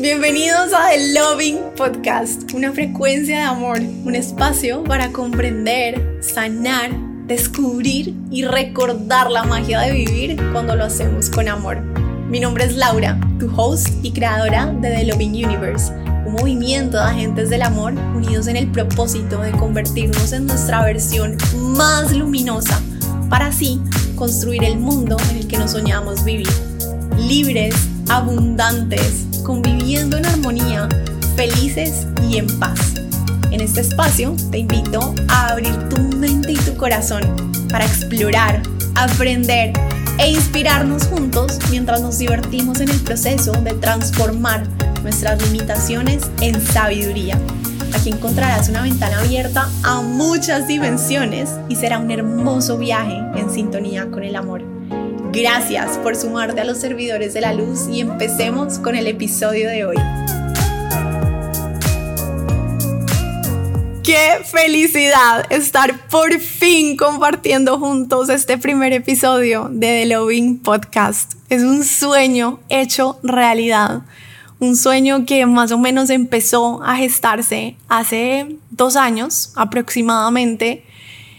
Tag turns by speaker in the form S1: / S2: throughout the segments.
S1: Bienvenidos a The Loving Podcast, una frecuencia de amor, un espacio para comprender, sanar, descubrir y recordar la magia de vivir cuando lo hacemos con amor. Mi nombre es Laura, tu host y creadora de The Loving Universe, un movimiento de agentes del amor unidos en el propósito de convertirnos en nuestra versión más luminosa para así construir el mundo en el que nos soñamos vivir. Libres, abundantes, conviviendo en armonía, felices y en paz. En este espacio te invito a abrir tu mente y tu corazón para explorar, aprender e inspirarnos juntos mientras nos divertimos en el proceso de transformar nuestras limitaciones en sabiduría. Aquí encontrarás una ventana abierta a muchas dimensiones y será un hermoso viaje en sintonía con el amor. Gracias por sumarte a los servidores de la luz y empecemos con el episodio de hoy. Qué felicidad estar por fin compartiendo juntos este primer episodio de The Loving Podcast. Es un sueño hecho realidad. Un sueño que más o menos empezó a gestarse hace dos años aproximadamente.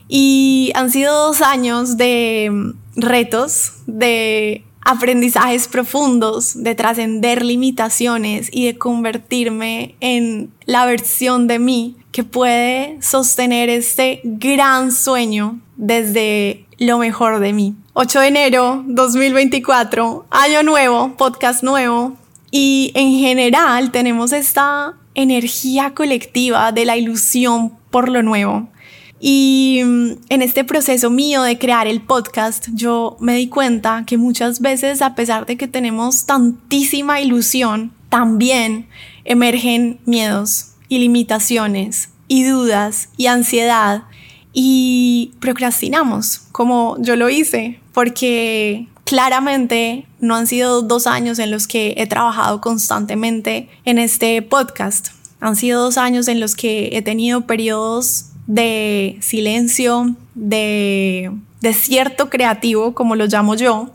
S1: Y han sido dos años de retos, de aprendizajes profundos, de trascender limitaciones y de convertirme en la versión de mí que puede sostener este gran sueño desde lo mejor de mí. 8 de enero 2024, año nuevo, podcast nuevo y en general tenemos esta energía colectiva de la ilusión por lo nuevo. Y mm, en este proceso mío de crear el podcast, yo me di cuenta que muchas veces, a pesar de que tenemos tantísima ilusión, también emergen miedos y limitaciones y dudas y ansiedad y procrastinamos, como yo lo hice, porque claramente no han sido dos años en los que he trabajado constantemente en este podcast. Han sido dos años en los que he tenido periodos de silencio, de desierto creativo, como lo llamo yo,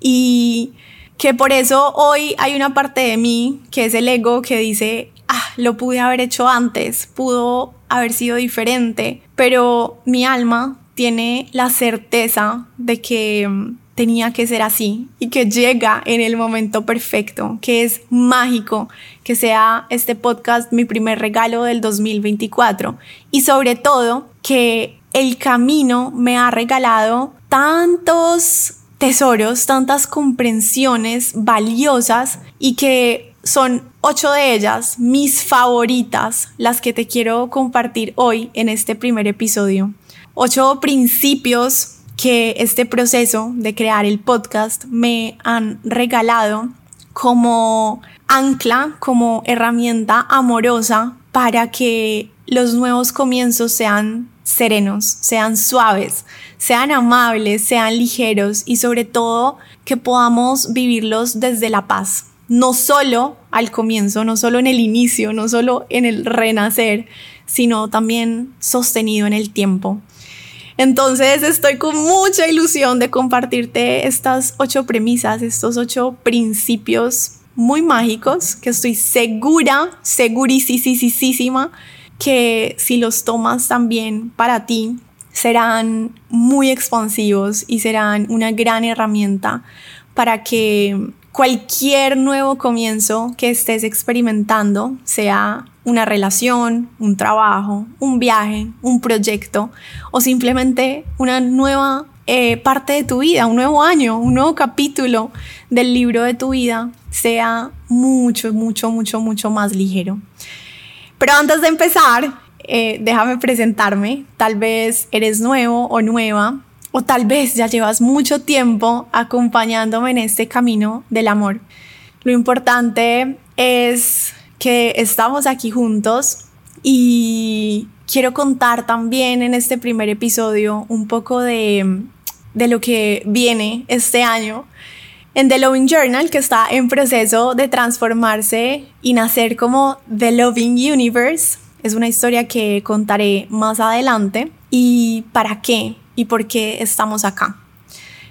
S1: y que por eso hoy hay una parte de mí, que es el ego, que dice, ah, lo pude haber hecho antes, pudo haber sido diferente, pero mi alma tiene la certeza de que mm, tenía que ser así y que llega en el momento perfecto, que es mágico que sea este podcast mi primer regalo del 2024 y sobre todo que el camino me ha regalado tantos tesoros, tantas comprensiones valiosas y que son ocho de ellas mis favoritas, las que te quiero compartir hoy en este primer episodio. Ocho principios que este proceso de crear el podcast me han regalado como ancla, como herramienta amorosa para que los nuevos comienzos sean serenos, sean suaves, sean amables, sean ligeros y sobre todo que podamos vivirlos desde la paz. No solo al comienzo, no solo en el inicio, no solo en el renacer, sino también sostenido en el tiempo. Entonces estoy con mucha ilusión de compartirte estas ocho premisas, estos ocho principios muy mágicos que estoy segura, segurísima que si los tomas también para ti serán muy expansivos y serán una gran herramienta para que cualquier nuevo comienzo que estés experimentando, sea una relación, un trabajo, un viaje, un proyecto o simplemente una nueva eh, parte de tu vida, un nuevo año, un nuevo capítulo del libro de tu vida, sea mucho, mucho, mucho, mucho más ligero. Pero antes de empezar, eh, déjame presentarme. Tal vez eres nuevo o nueva o tal vez ya llevas mucho tiempo acompañándome en este camino del amor. Lo importante es que estamos aquí juntos y quiero contar también en este primer episodio un poco de, de lo que viene este año en The Loving Journal, que está en proceso de transformarse y nacer como The Loving Universe. Es una historia que contaré más adelante. ¿Y para qué? y por qué estamos acá.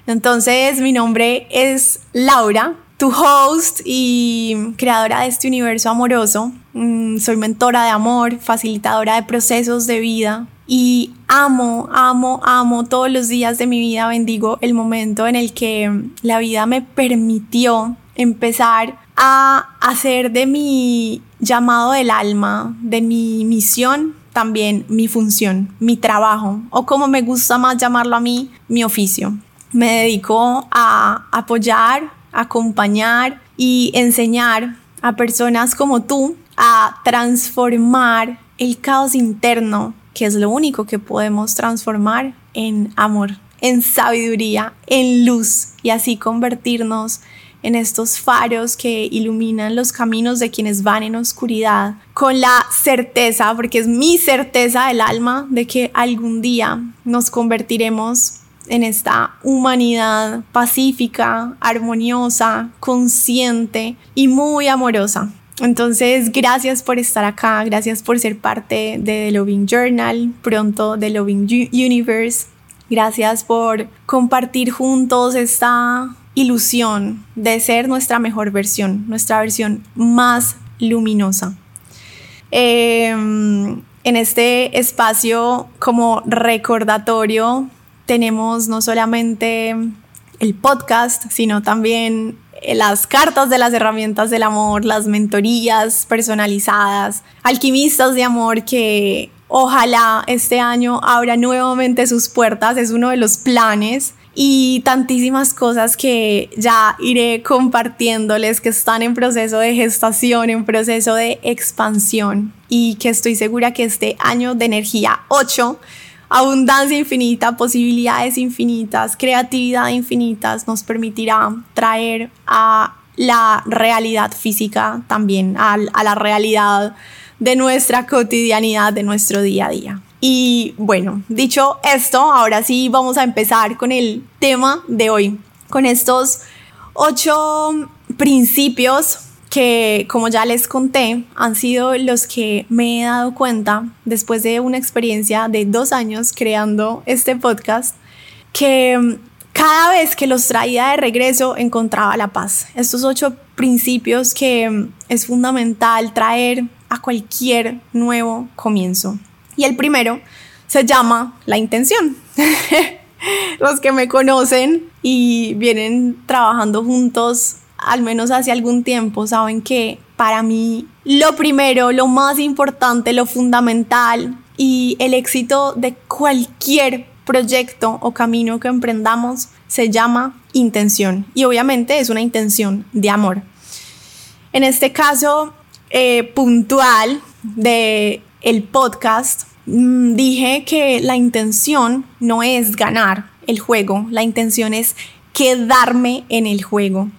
S1: Entonces, mi nombre es Laura, tu host y creadora de este universo amoroso. Mm, soy mentora de amor, facilitadora de procesos de vida y amo, amo, amo todos los días de mi vida. Bendigo el momento en el que la vida me permitió empezar a hacer de mi llamado del alma, de mi misión, también mi función, mi trabajo, o como me gusta más llamarlo a mí, mi oficio. Me dedico a apoyar, acompañar y enseñar a personas como tú a transformar el caos interno, que es lo único que podemos transformar en amor, en sabiduría, en luz y así convertirnos en estos faros que iluminan los caminos de quienes van en oscuridad, con la certeza, porque es mi certeza del alma, de que algún día nos convertiremos en esta humanidad pacífica, armoniosa, consciente y muy amorosa. Entonces, gracias por estar acá, gracias por ser parte de The Loving Journal, pronto The Loving Universe. Gracias por compartir juntos esta ilusión de ser nuestra mejor versión, nuestra versión más luminosa. Em, en este espacio como recordatorio tenemos no solamente el podcast, sino también las cartas de las herramientas del amor, las mentorías personalizadas, alquimistas de amor que ojalá este año abra nuevamente sus puertas, es uno de los planes y tantísimas cosas que ya iré compartiéndoles que están en proceso de gestación, en proceso de expansión y que estoy segura que este año de energía 8, abundancia infinita, posibilidades infinitas, creatividad infinitas nos permitirá traer a la realidad física también, a, a la realidad de nuestra cotidianidad, de nuestro día a día. Y bueno, dicho esto, ahora sí vamos a empezar con el tema de hoy, con estos ocho principios que, como ya les conté, han sido los que me he dado cuenta después de una experiencia de dos años creando este podcast, que cada vez que los traía de regreso encontraba la paz. Estos ocho principios que es fundamental traer a cualquier nuevo comienzo. Y el primero se llama la intención. Los que me conocen y vienen trabajando juntos al menos hace algún tiempo saben que para mí lo primero, lo más importante, lo fundamental y el éxito de cualquier proyecto o camino que emprendamos se llama intención y obviamente es una intención de amor. En este caso eh, puntual de el podcast, mm, dije que la intención no es ganar el juego, la intención es quedarme en el juego.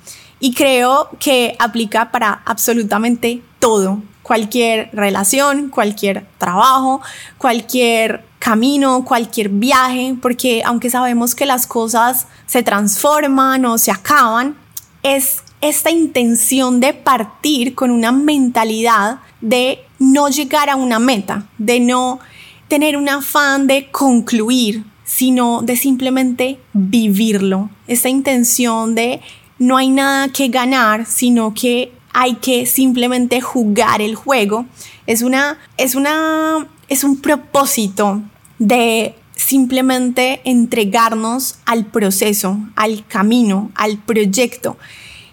S1: Y creo que aplica para absolutamente todo, cualquier relación, cualquier trabajo, cualquier camino, cualquier viaje, porque aunque sabemos que las cosas se transforman o se acaban, es esta intención de partir con una mentalidad de no llegar a una meta, de no tener un afán de concluir, sino de simplemente vivirlo. Esta intención de no hay nada que ganar, sino que hay que simplemente jugar el juego. Es una es una es un propósito de simplemente entregarnos al proceso, al camino, al proyecto.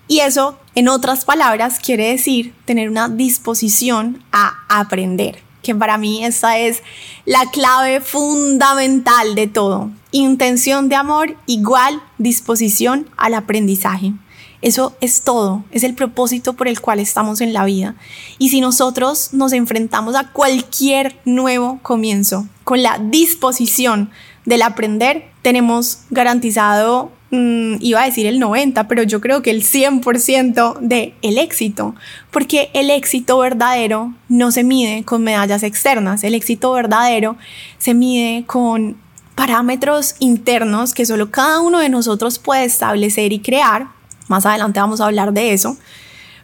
S1: Y eso, en otras palabras, quiere decir tener una disposición a aprender, que para mí esa es la clave fundamental de todo. Intención de amor igual disposición al aprendizaje. Eso es todo, es el propósito por el cual estamos en la vida. Y si nosotros nos enfrentamos a cualquier nuevo comienzo con la disposición del aprender, tenemos garantizado Mm, iba a decir el 90, pero yo creo que el 100% de el éxito, porque el éxito verdadero no se mide con medallas externas, el éxito verdadero se mide con parámetros internos que solo cada uno de nosotros puede establecer y crear. Más adelante vamos a hablar de eso,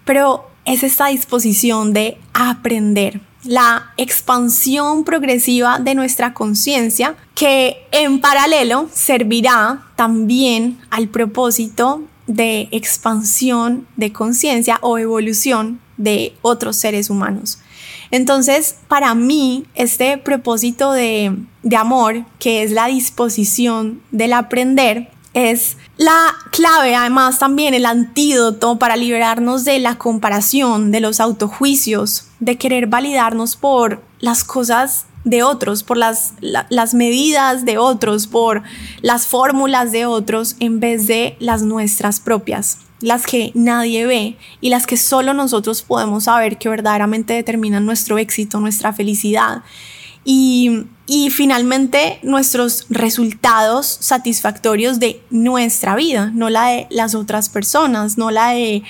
S1: pero es esta disposición de aprender, la expansión progresiva de nuestra conciencia que en paralelo servirá también al propósito de expansión de conciencia o evolución de otros seres humanos. Entonces, para mí, este propósito de, de amor, que es la disposición del aprender, es la clave, además también el antídoto para liberarnos de la comparación, de los autojuicios, de querer validarnos por las cosas de otros, por las, las medidas de otros, por las fórmulas de otros, en vez de las nuestras propias, las que nadie ve y las que solo nosotros podemos saber que verdaderamente determinan nuestro éxito, nuestra felicidad. Y, y finalmente nuestros resultados satisfactorios de nuestra vida, no la de las otras personas, no la de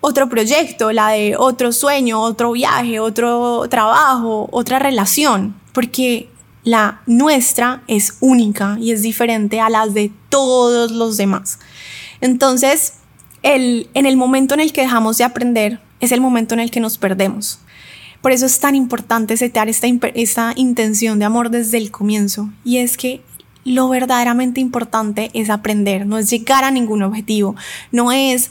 S1: otro proyecto, la de otro sueño, otro viaje, otro trabajo, otra relación, porque la nuestra es única y es diferente a las de todos los demás. Entonces, el, en el momento en el que dejamos de aprender es el momento en el que nos perdemos. Por eso es tan importante setear esta, intención de amor desde el comienzo. Y es que lo verdaderamente importante es aprender, no es llegar a ningún objetivo, no es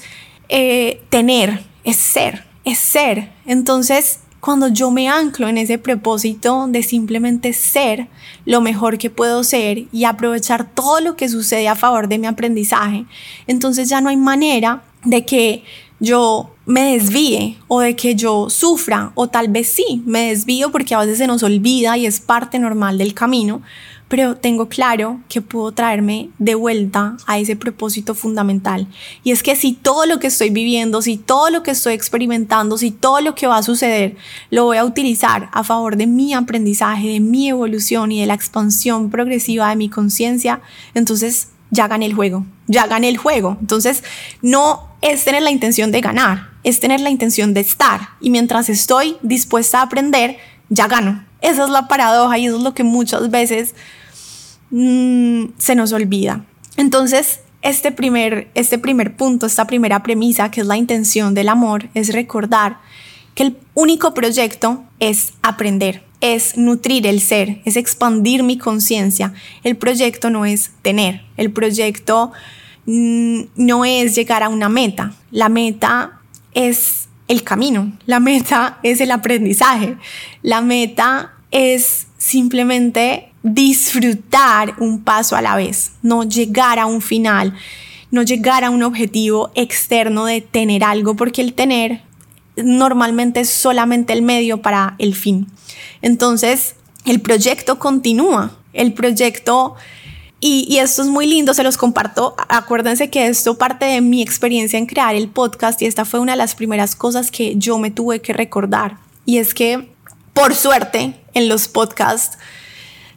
S1: eh, tener, es ser, es ser. Entonces, cuando yo me anclo en ese propósito de simplemente ser lo mejor que puedo ser y aprovechar todo lo que sucede a favor de mi aprendizaje, entonces ya no hay manera de que yo me desvíe o de que yo sufra o tal vez sí me desvío porque a veces se nos olvida y es parte normal del camino, pero tengo claro que puedo traerme de vuelta a ese propósito fundamental. Y es que si todo lo que estoy viviendo, si todo lo que estoy experimentando, si todo lo que va a suceder, lo voy a utilizar a favor de mi aprendizaje, de mi evolución y de la expansión progresiva de mi conciencia, entonces ya gané el juego, ya gané el juego. Entonces, no es tener la intención de ganar, es tener la intención de estar. Y mientras estoy dispuesta a aprender, ya gano. Esa es la paradoja y eso es lo que muchas veces Mm, se nos olvida. Entonces, este primer, este primer punto, esta primera premisa, que es la intención del amor, es recordar que el único proyecto es aprender, es nutrir el ser, es expandir mi conciencia. El proyecto no es tener, el proyecto mm, no es llegar a una meta, la meta es el camino, la meta es el aprendizaje, la meta es simplemente disfrutar un paso a la vez, no llegar a un final, no llegar a un objetivo externo de tener algo, porque el tener normalmente es solamente el medio para el fin. Entonces, el proyecto continúa, el proyecto... Y, esto es muy lindo, se los comparto. Acuérdense que esto parte de mi experiencia en crear el podcast y esta fue una de las primeras cosas que yo me tuve que recordar. Y es que, por suerte, en los podcasts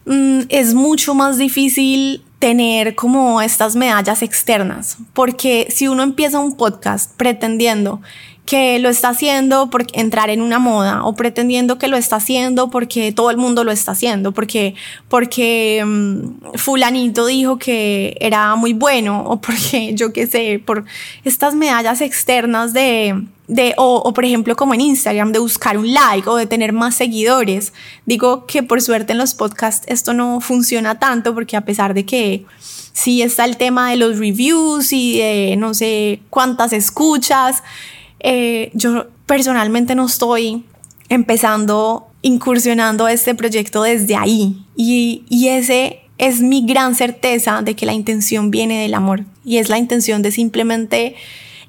S1: Mm, es mucho más difícil tener como estas medallas externas, porque si uno empieza un podcast pretendiendo que lo está haciendo por entrar en una moda o pretendiendo que lo está haciendo porque todo el mundo lo está haciendo, porque, porque mm, fulanito dijo que era muy bueno o porque yo qué sé, por estas medallas externas de, de o, o, por ejemplo como en Instagram, de buscar un like o de tener más seguidores. Digo que por suerte en los podcasts esto no funciona tanto porque a pesar de que sí está el tema de los reviews y de no sé cuántas escuchas, eh, yo personalmente no estoy empezando, incursionando este proyecto desde ahí. Y, y ese es mi gran certeza de que la intención viene del amor. Y es la intención de simplemente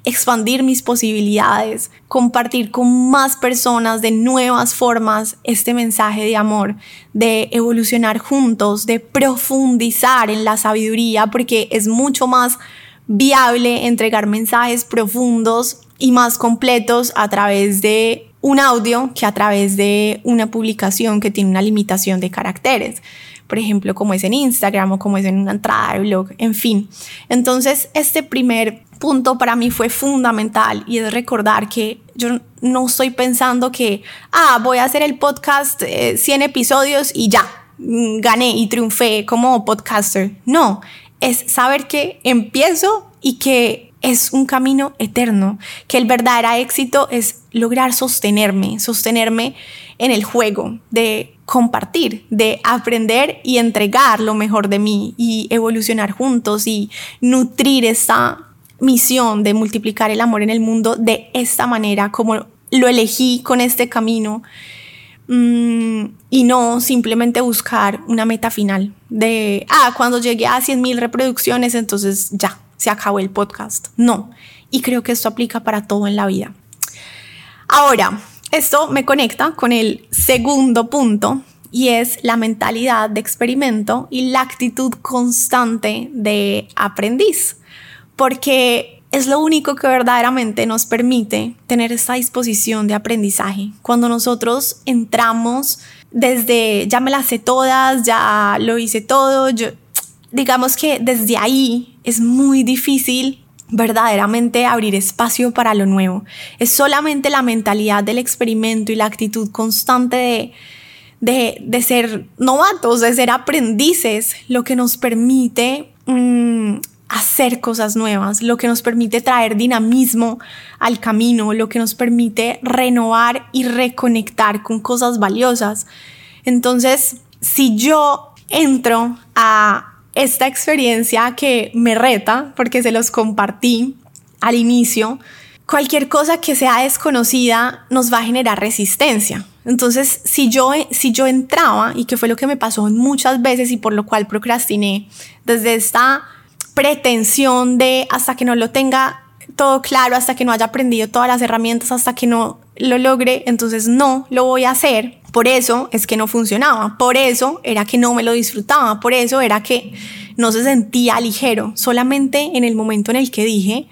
S1: expandir mis posibilidades, compartir con más personas de nuevas formas este mensaje de amor, de evolucionar juntos, de profundizar en la sabiduría, porque es mucho más viable entregar mensajes profundos y más completos a través de un audio que a través de una publicación que tiene una limitación de caracteres. Por ejemplo, como es en Instagram o como es en una entrada de blog, en fin. Entonces, este primer punto para mí fue fundamental y es recordar que yo no estoy pensando que, ah, voy a hacer el podcast 100 eh, episodios y ya, mm, gané y triunfé como podcaster. No, es saber que empiezo y que es un camino eterno, que el verdadero éxito es lograr sostenerme, sostenerme en el juego de compartir, de aprender y entregar lo mejor de mí y evolucionar juntos y nutrir esta misión de multiplicar el amor en el mundo de esta manera, como lo elegí con este camino. Mm, y no simplemente buscar una meta final de, ah, cuando llegué a 100 mil reproducciones, entonces ya, se acabó el podcast. No. Y creo que esto aplica para todo en la vida. Ahora, esto me conecta con el segundo punto y es la mentalidad de experimento y la actitud constante de aprendiz, porque es lo único que verdaderamente nos permite tener esta disposición de aprendizaje. Cuando nosotros entramos desde ya me las sé todas, ya lo hice todo, digamos que desde ahí es muy difícil verdaderamente abrir espacio para lo nuevo. Es solamente la mentalidad del experimento y la actitud constante de, de, ser novatos, de ser aprendices, lo que nos permite mm, hacer cosas nuevas, lo que nos permite traer dinamismo al camino, lo que nos permite renovar y reconectar con cosas valiosas. Entonces, si yo entro a esta experiencia que me reta, porque se los compartí al inicio, cualquier cosa que sea desconocida nos va a generar resistencia. Entonces, si yo, si yo entraba, y que fue lo que me pasó muchas veces y por lo cual procrastiné, desde esta pretensión de hasta que no lo tenga todo claro, hasta que no haya aprendido todas las herramientas, hasta que no lo logre, entonces no lo voy a hacer. Por eso es que no funcionaba, por eso era que no me lo disfrutaba, por eso era que no se sentía ligero, solamente en el momento en el que dije,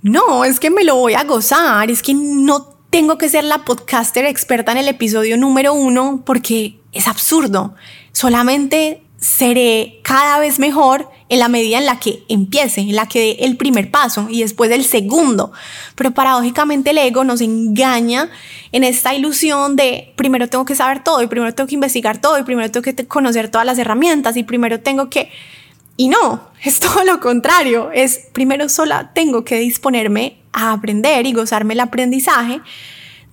S1: no, es que me lo voy a gozar, es que no tengo que ser la podcaster experta en el episodio número uno porque es absurdo, solamente seré cada vez mejor en la medida en la que empiece, en la que dé el primer paso y después el segundo. Pero paradójicamente el ego nos engaña en esta ilusión de primero tengo que saber todo y primero tengo que investigar todo y primero tengo que conocer todas las herramientas y primero tengo que... Y no, es todo lo contrario, es primero sola tengo que disponerme a aprender y gozarme el aprendizaje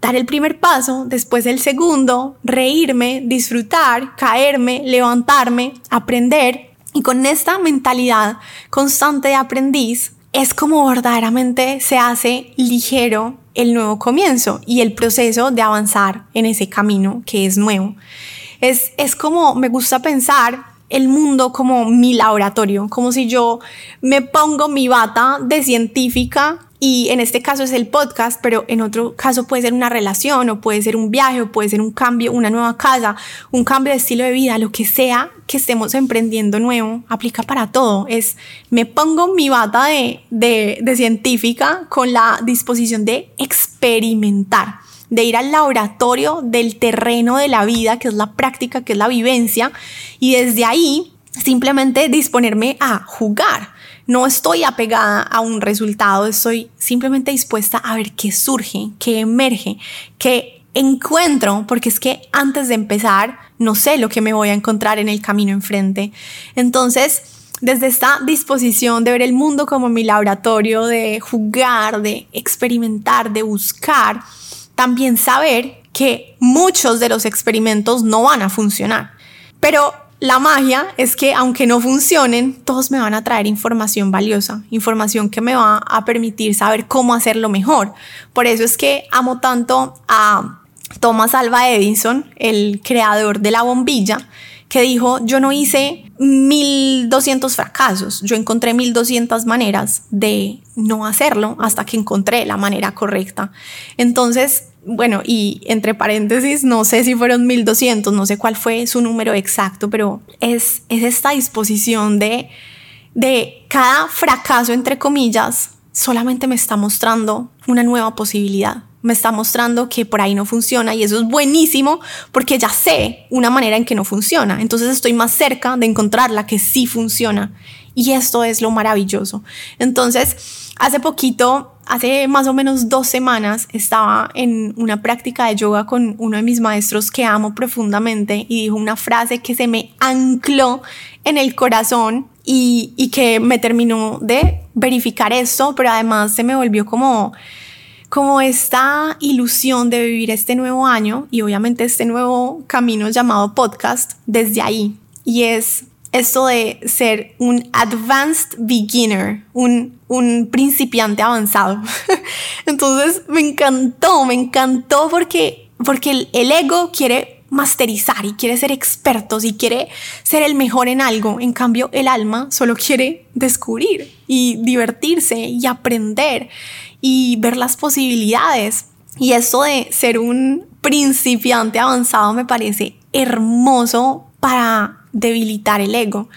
S1: dar el primer paso, después el segundo, reírme, disfrutar, caerme, levantarme, aprender. Y con esta mentalidad constante de aprendiz, es como verdaderamente se hace ligero el nuevo comienzo y el proceso de avanzar en ese camino que es nuevo. Es, es como me gusta pensar el mundo como mi laboratorio, como si yo me pongo mi bata de científica y en este caso es el podcast, pero en otro caso puede ser una relación o puede ser un viaje o puede ser un cambio, una nueva casa, un cambio de estilo de vida, lo que sea que estemos emprendiendo nuevo, aplica para todo. Es, me pongo mi bata de, de, de científica con la disposición de experimentar de ir al laboratorio del terreno de la vida, que es la práctica, que es la vivencia, y desde ahí simplemente disponerme a jugar no estoy apegada a un resultado, estoy simplemente dispuesta a ver qué surge, qué emerge, qué encuentro, porque es que antes de empezar no sé lo que me voy a encontrar en el camino enfrente. Entonces, desde esta disposición de ver el mundo como mi laboratorio, de jugar, de experimentar, de buscar, también saber que muchos de los experimentos no van a funcionar. Pero la magia es que aunque no funcionen, todos me van a traer información valiosa, información que me va a permitir saber cómo hacerlo mejor. Por eso es que amo tanto a Thomas Alva Edison, el creador de la bombilla, que dijo, yo no hice 1200 fracasos, yo encontré 1200 maneras de no hacerlo hasta que encontré la manera correcta. Entonces, bueno, y entre paréntesis, no sé si fueron 1200, no sé cuál fue su número exacto, pero es, es esta disposición de, de cada fracaso, entre comillas, solamente me está mostrando una nueva posibilidad. Me está mostrando que por ahí no funciona y eso es buenísimo porque ya sé una manera en que no funciona. Entonces estoy más cerca de encontrar la que sí funciona. Y esto es lo maravilloso. Entonces, hace poquito hace más o menos dos semanas estaba en una práctica de yoga con uno de mis maestros que amo profundamente y dijo una frase que se me ancló en el corazón y, y que me terminó de verificar esto, pero además se me volvió como como esta ilusión de vivir este nuevo año y obviamente este nuevo camino llamado podcast desde ahí. Y es esto de ser un advanced beginner, un, un principiante avanzado. Entonces me encantó, me encantó porque, porque el, ego quiere masterizar y quiere ser experto y quiere ser el mejor en algo. En cambio, el alma solo quiere descubrir y divertirse y aprender y ver las posibilidades. Y esto de ser un principiante avanzado me parece hermoso para debilitar el ego,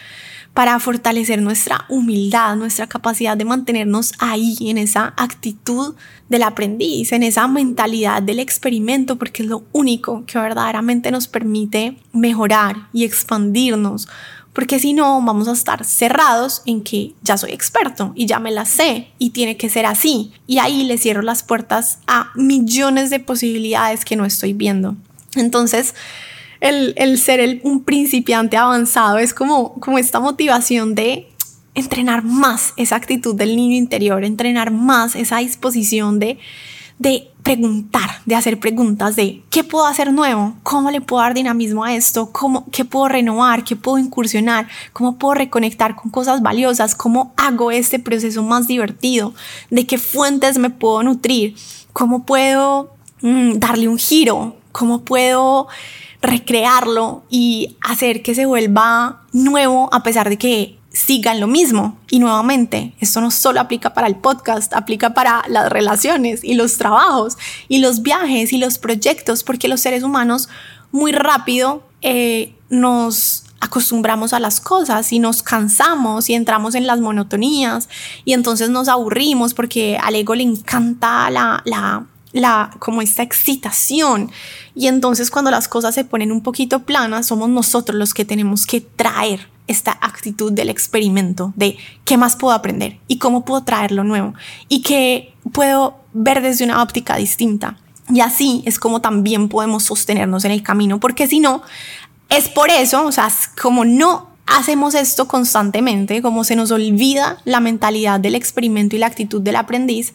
S1: para fortalecer nuestra humildad, nuestra capacidad de mantenernos ahí, en esa actitud del aprendiz, en esa mentalidad del experimento, porque es lo único que verdaderamente nos permite mejorar y expandirnos. Porque si no, vamos a estar cerrados en que ya soy experto y ya me la sé y tiene que ser así. Y ahí le cierro las puertas a millones de posibilidades que no estoy viendo. Entonces, el, ser un principiante avanzado es como, como esta motivación de entrenar más esa actitud del niño interior, entrenar más esa disposición de, de preguntar, de hacer preguntas de qué puedo hacer nuevo, cómo le puedo dar dinamismo a esto, cómo, qué puedo renovar, qué puedo incursionar, cómo puedo reconectar con cosas valiosas, cómo hago este proceso más divertido, de qué fuentes me puedo nutrir, cómo puedo mm, darle un giro, cómo puedo recrearlo y hacer que se vuelva nuevo a pesar de que sigan lo mismo. Y nuevamente, esto no solo aplica para el podcast, aplica para las relaciones y los trabajos y los viajes y los proyectos, porque los seres humanos muy rápido eh, nos acostumbramos a las cosas y nos cansamos y entramos en las monotonías y entonces nos aburrimos porque al ego le encanta la, la la como esta excitación y entonces cuando las cosas se ponen un poquito planas somos nosotros los que tenemos que traer esta actitud del experimento de qué más puedo aprender y cómo puedo traerlo nuevo y qué puedo ver desde una óptica distinta y así es como también podemos sostenernos en el camino porque si no es por eso o sea como no hacemos esto constantemente como se nos olvida la mentalidad del experimento y la actitud del aprendiz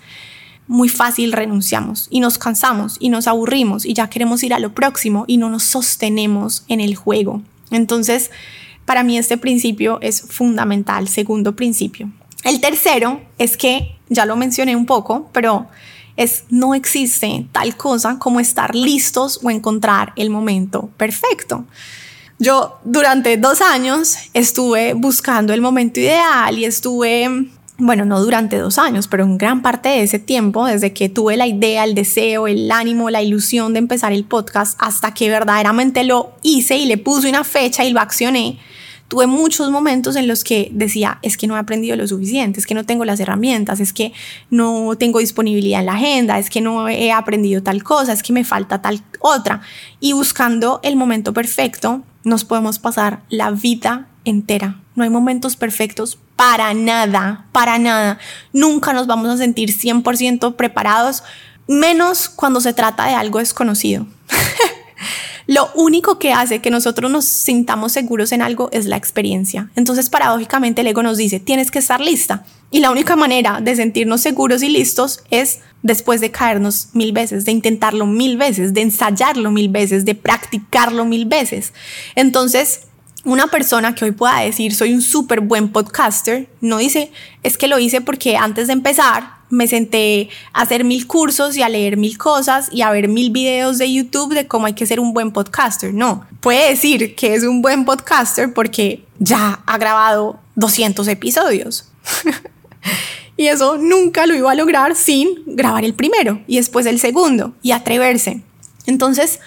S1: muy fácil renunciamos y nos cansamos y nos aburrimos y ya queremos ir a lo próximo y no nos sostenemos en el juego. Entonces, para mí este principio es fundamental, segundo principio. El tercero es que, ya lo mencioné un poco, pero es no existe tal cosa como estar listos o encontrar el momento perfecto. Yo durante dos años estuve buscando el momento ideal y estuve bueno, no durante dos años, pero en gran parte de ese tiempo, desde que tuve la idea, el deseo, el ánimo, la ilusión de empezar el podcast, hasta que verdaderamente lo hice y le puse una fecha y lo accioné, tuve muchos momentos en los que decía, es que no he aprendido lo suficiente, es que no tengo las herramientas, es que no tengo disponibilidad en la agenda, es que no he aprendido tal cosa, es que me falta tal otra. Y buscando el momento perfecto, nos podemos pasar la vida entera. No hay momentos perfectos para nada, para nada. Nunca nos vamos a sentir 100% preparados, menos cuando se trata de algo desconocido. Lo único que hace que nosotros nos sintamos seguros en algo es la experiencia. Entonces, paradójicamente, el ego nos dice, tienes que estar lista. Y la única manera de sentirnos seguros y listos es después de caernos mil veces, de intentarlo mil veces, de ensayarlo mil veces, de practicarlo mil veces. Entonces, una persona que hoy pueda decir soy un súper buen podcaster, no dice, es que lo hice porque antes de empezar me senté a hacer mil cursos y a leer mil cosas y a ver mil videos de YouTube de cómo hay que ser un buen podcaster. No, puede decir que es un buen podcaster porque ya ha grabado 200 episodios. y eso nunca lo iba a lograr sin grabar el primero y después el segundo y atreverse. Entonces,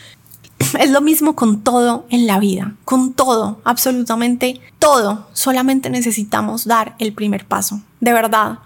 S1: es lo mismo con todo en la vida, con todo, absolutamente todo. Solamente necesitamos dar el primer paso, de verdad.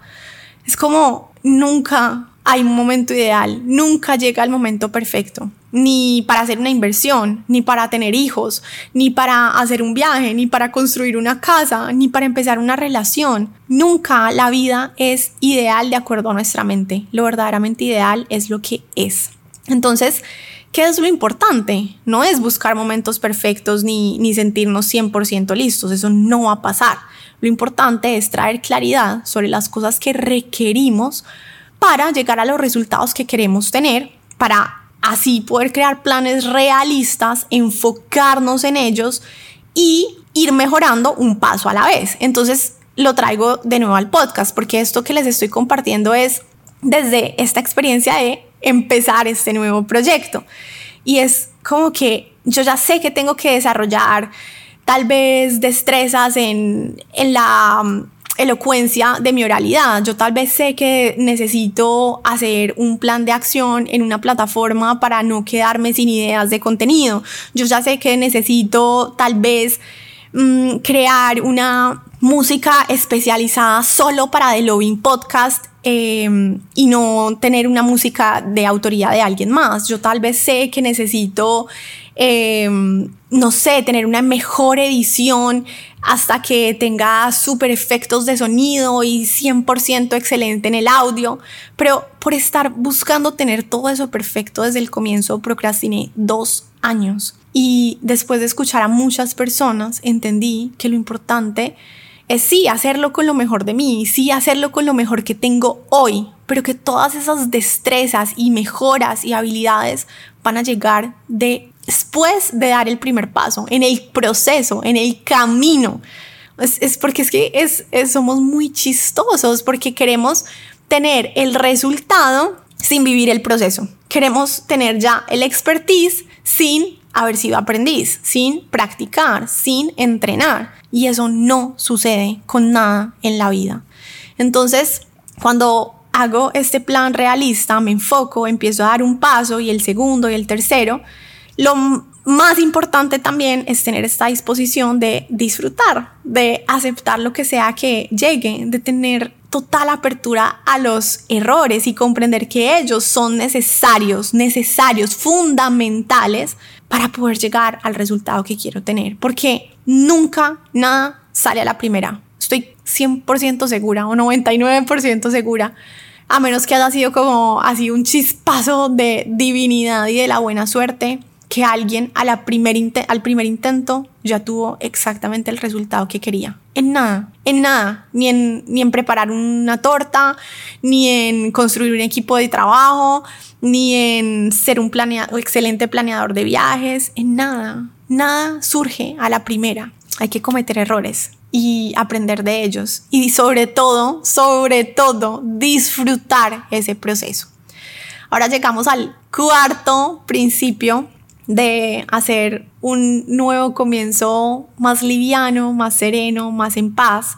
S1: Es como nunca hay un momento ideal, nunca llega el momento perfecto, ni para hacer una inversión, ni para tener hijos, ni para hacer un viaje, ni para construir una casa, ni para empezar una relación. Nunca la vida es ideal de acuerdo a nuestra mente. Lo verdaderamente ideal es lo que es. Entonces, ¿Qué es lo importante? No es buscar momentos perfectos ni, ni sentirnos 100% listos, eso no va a pasar. Lo importante es traer claridad sobre las cosas que requerimos para llegar a los resultados que queremos tener, para así poder crear planes realistas, enfocarnos en ellos y ir mejorando un paso a la vez. Entonces lo traigo de nuevo al podcast porque esto que les estoy compartiendo es desde esta experiencia de empezar este nuevo proyecto. Y es como que yo ya sé que tengo que desarrollar tal vez destrezas en, en la mm, elocuencia de mi oralidad. Yo tal vez sé que necesito hacer un plan de acción en una plataforma para no quedarme sin ideas de contenido. Yo ya sé que necesito tal vez mm, crear una música especializada solo para The Loving Podcast em, y no tener una música de autoría de alguien más. Yo tal vez sé que necesito, em, no sé, tener una mejor edición hasta que tenga super efectos de sonido y 100% excelente en el audio. Pero por estar buscando tener todo eso perfecto desde el comienzo, procrastiné dos años. Y después de escuchar a muchas personas, entendí que lo importante es sí hacerlo con lo mejor de mí, sí hacerlo con lo mejor que tengo hoy, pero que todas esas destrezas y mejoras y habilidades van a llegar después de dar el primer paso, en el proceso, en el camino. Es, porque es que es, somos muy chistosos porque queremos tener el resultado sin vivir el proceso. Queremos tener ya el expertise sin haber sido aprendiz, sin practicar, sin entrenar. Y eso no sucede con nada en la vida. Entonces, cuando hago este plan realista, me enfoco, empiezo a dar un paso y el segundo y el tercero, lo más importante también es tener esta disposición de disfrutar, de aceptar lo que sea que llegue, de tener total apertura a los errores y comprender que ellos son necesarios, necesarios, fundamentales para poder llegar al resultado que quiero tener. Porque nunca nada sale a la primera. Estoy 100% segura o 99% segura. A menos que haya sido como así un chispazo de divinidad y de la buena suerte que alguien a la primer al primer intento ya tuvo exactamente el resultado que quería. En nada, en nada, ni en, ni en preparar una torta, ni en construir un equipo de trabajo, ni en ser un excelente planeador de viajes, en nada. Nada surge a la primera. Hay que cometer errores y aprender de ellos. Y sobre todo, sobre todo, disfrutar ese proceso. Ahora llegamos al cuarto principio de hacer un nuevo comienzo más liviano, más sereno, más en paz.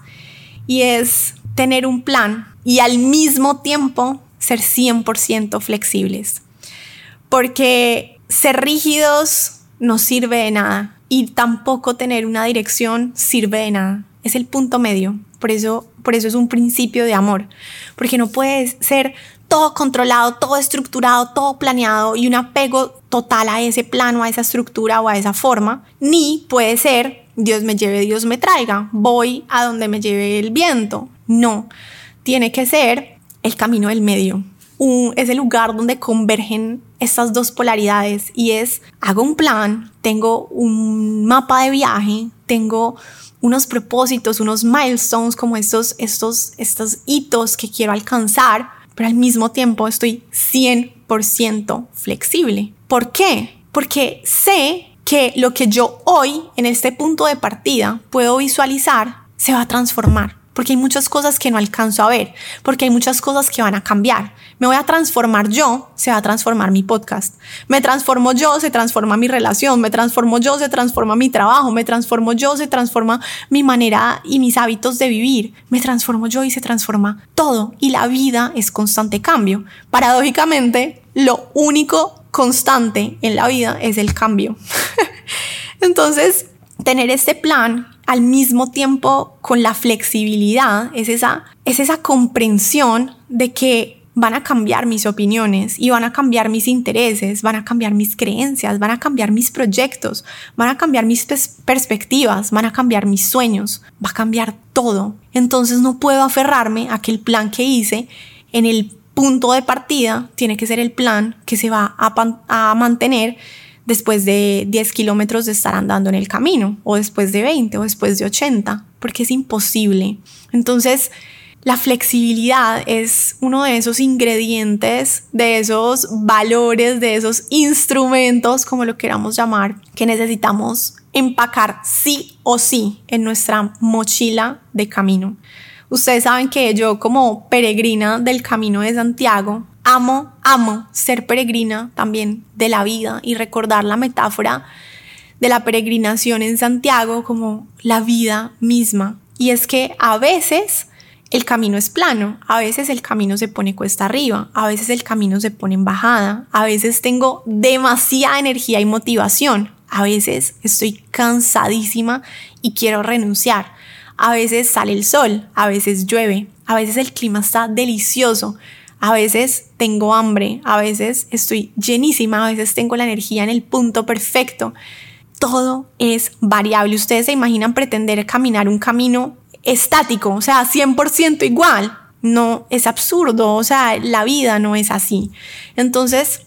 S1: Y es tener un plan y al mismo tiempo ser 100% flexibles. Porque ser rígidos no sirve de nada y tampoco tener una dirección sirve de nada. Es el punto medio. Por eso, por eso es un principio de amor. Porque no puedes ser todo controlado, todo estructurado, todo planeado y un apego total a ese plano, a esa estructura o a esa forma, ni puede ser Dios me lleve, Dios me traiga, voy a donde me lleve el viento. No, tiene que ser el camino del medio. Un, es lugar donde convergen estas dos polaridades y es, hago un plan, tengo un mapa de viaje, tengo unos propósitos, unos milestones como estos, estos, estos hitos que quiero alcanzar, pero al mismo tiempo estoy 100% flexible. ¿Por qué? Porque sé que lo que yo hoy, en este punto de partida, puedo visualizar, se va a transformar porque hay muchas cosas que no alcanzo a ver, porque hay muchas cosas que van a cambiar. Me voy a transformar yo, se va a transformar mi podcast. Me transformo yo, se transforma mi relación. Me transformo yo, se transforma mi trabajo. Me transformo yo, se transforma mi manera y mis hábitos de vivir. Me transformo yo y se transforma todo. Y la vida es constante cambio. Paradójicamente, lo único constante en la vida es el cambio. Entonces, tener este plan al mismo tiempo con la flexibilidad es esa, es esa comprensión de que van a cambiar mis opiniones y van a cambiar mis intereses, van a cambiar mis creencias, van a cambiar mis proyectos, van a cambiar mis perspectivas, van a cambiar mis sueños, va a cambiar todo. Entonces no puedo aferrarme a que el plan que hice en el punto de partida tiene que ser el plan que se va a, a mantener después de 10 kilómetros de estar andando en el camino, o después de 20, o después de 80, porque es imposible. Entonces, La flexibilidad es uno de esos ingredientes, de esos valores, de esos instrumentos, como lo queramos llamar, que necesitamos empacar sí o sí en nuestra mochila de camino. Ustedes saben que yo como peregrina del Camino de Santiago, amo, amo ser peregrina también de la vida y recordar la metáfora de la peregrinación en Santiago como la vida misma. Y es que a veces el camino es plano, a veces el camino se pone cuesta arriba, a veces el camino se pone en bajada, a veces tengo demasiada energía y motivación, a veces estoy cansadísima y quiero renunciar, a veces sale el sol, a veces llueve, a veces el clima está delicioso, a veces tengo hambre, a veces estoy llenísima, a veces tengo la energía en el punto perfecto. Todo es variable. Ustedes se imaginan pretender caminar un camino estático, o sea, 100% igual. No, es absurdo, o sea, la vida no es así. Entonces,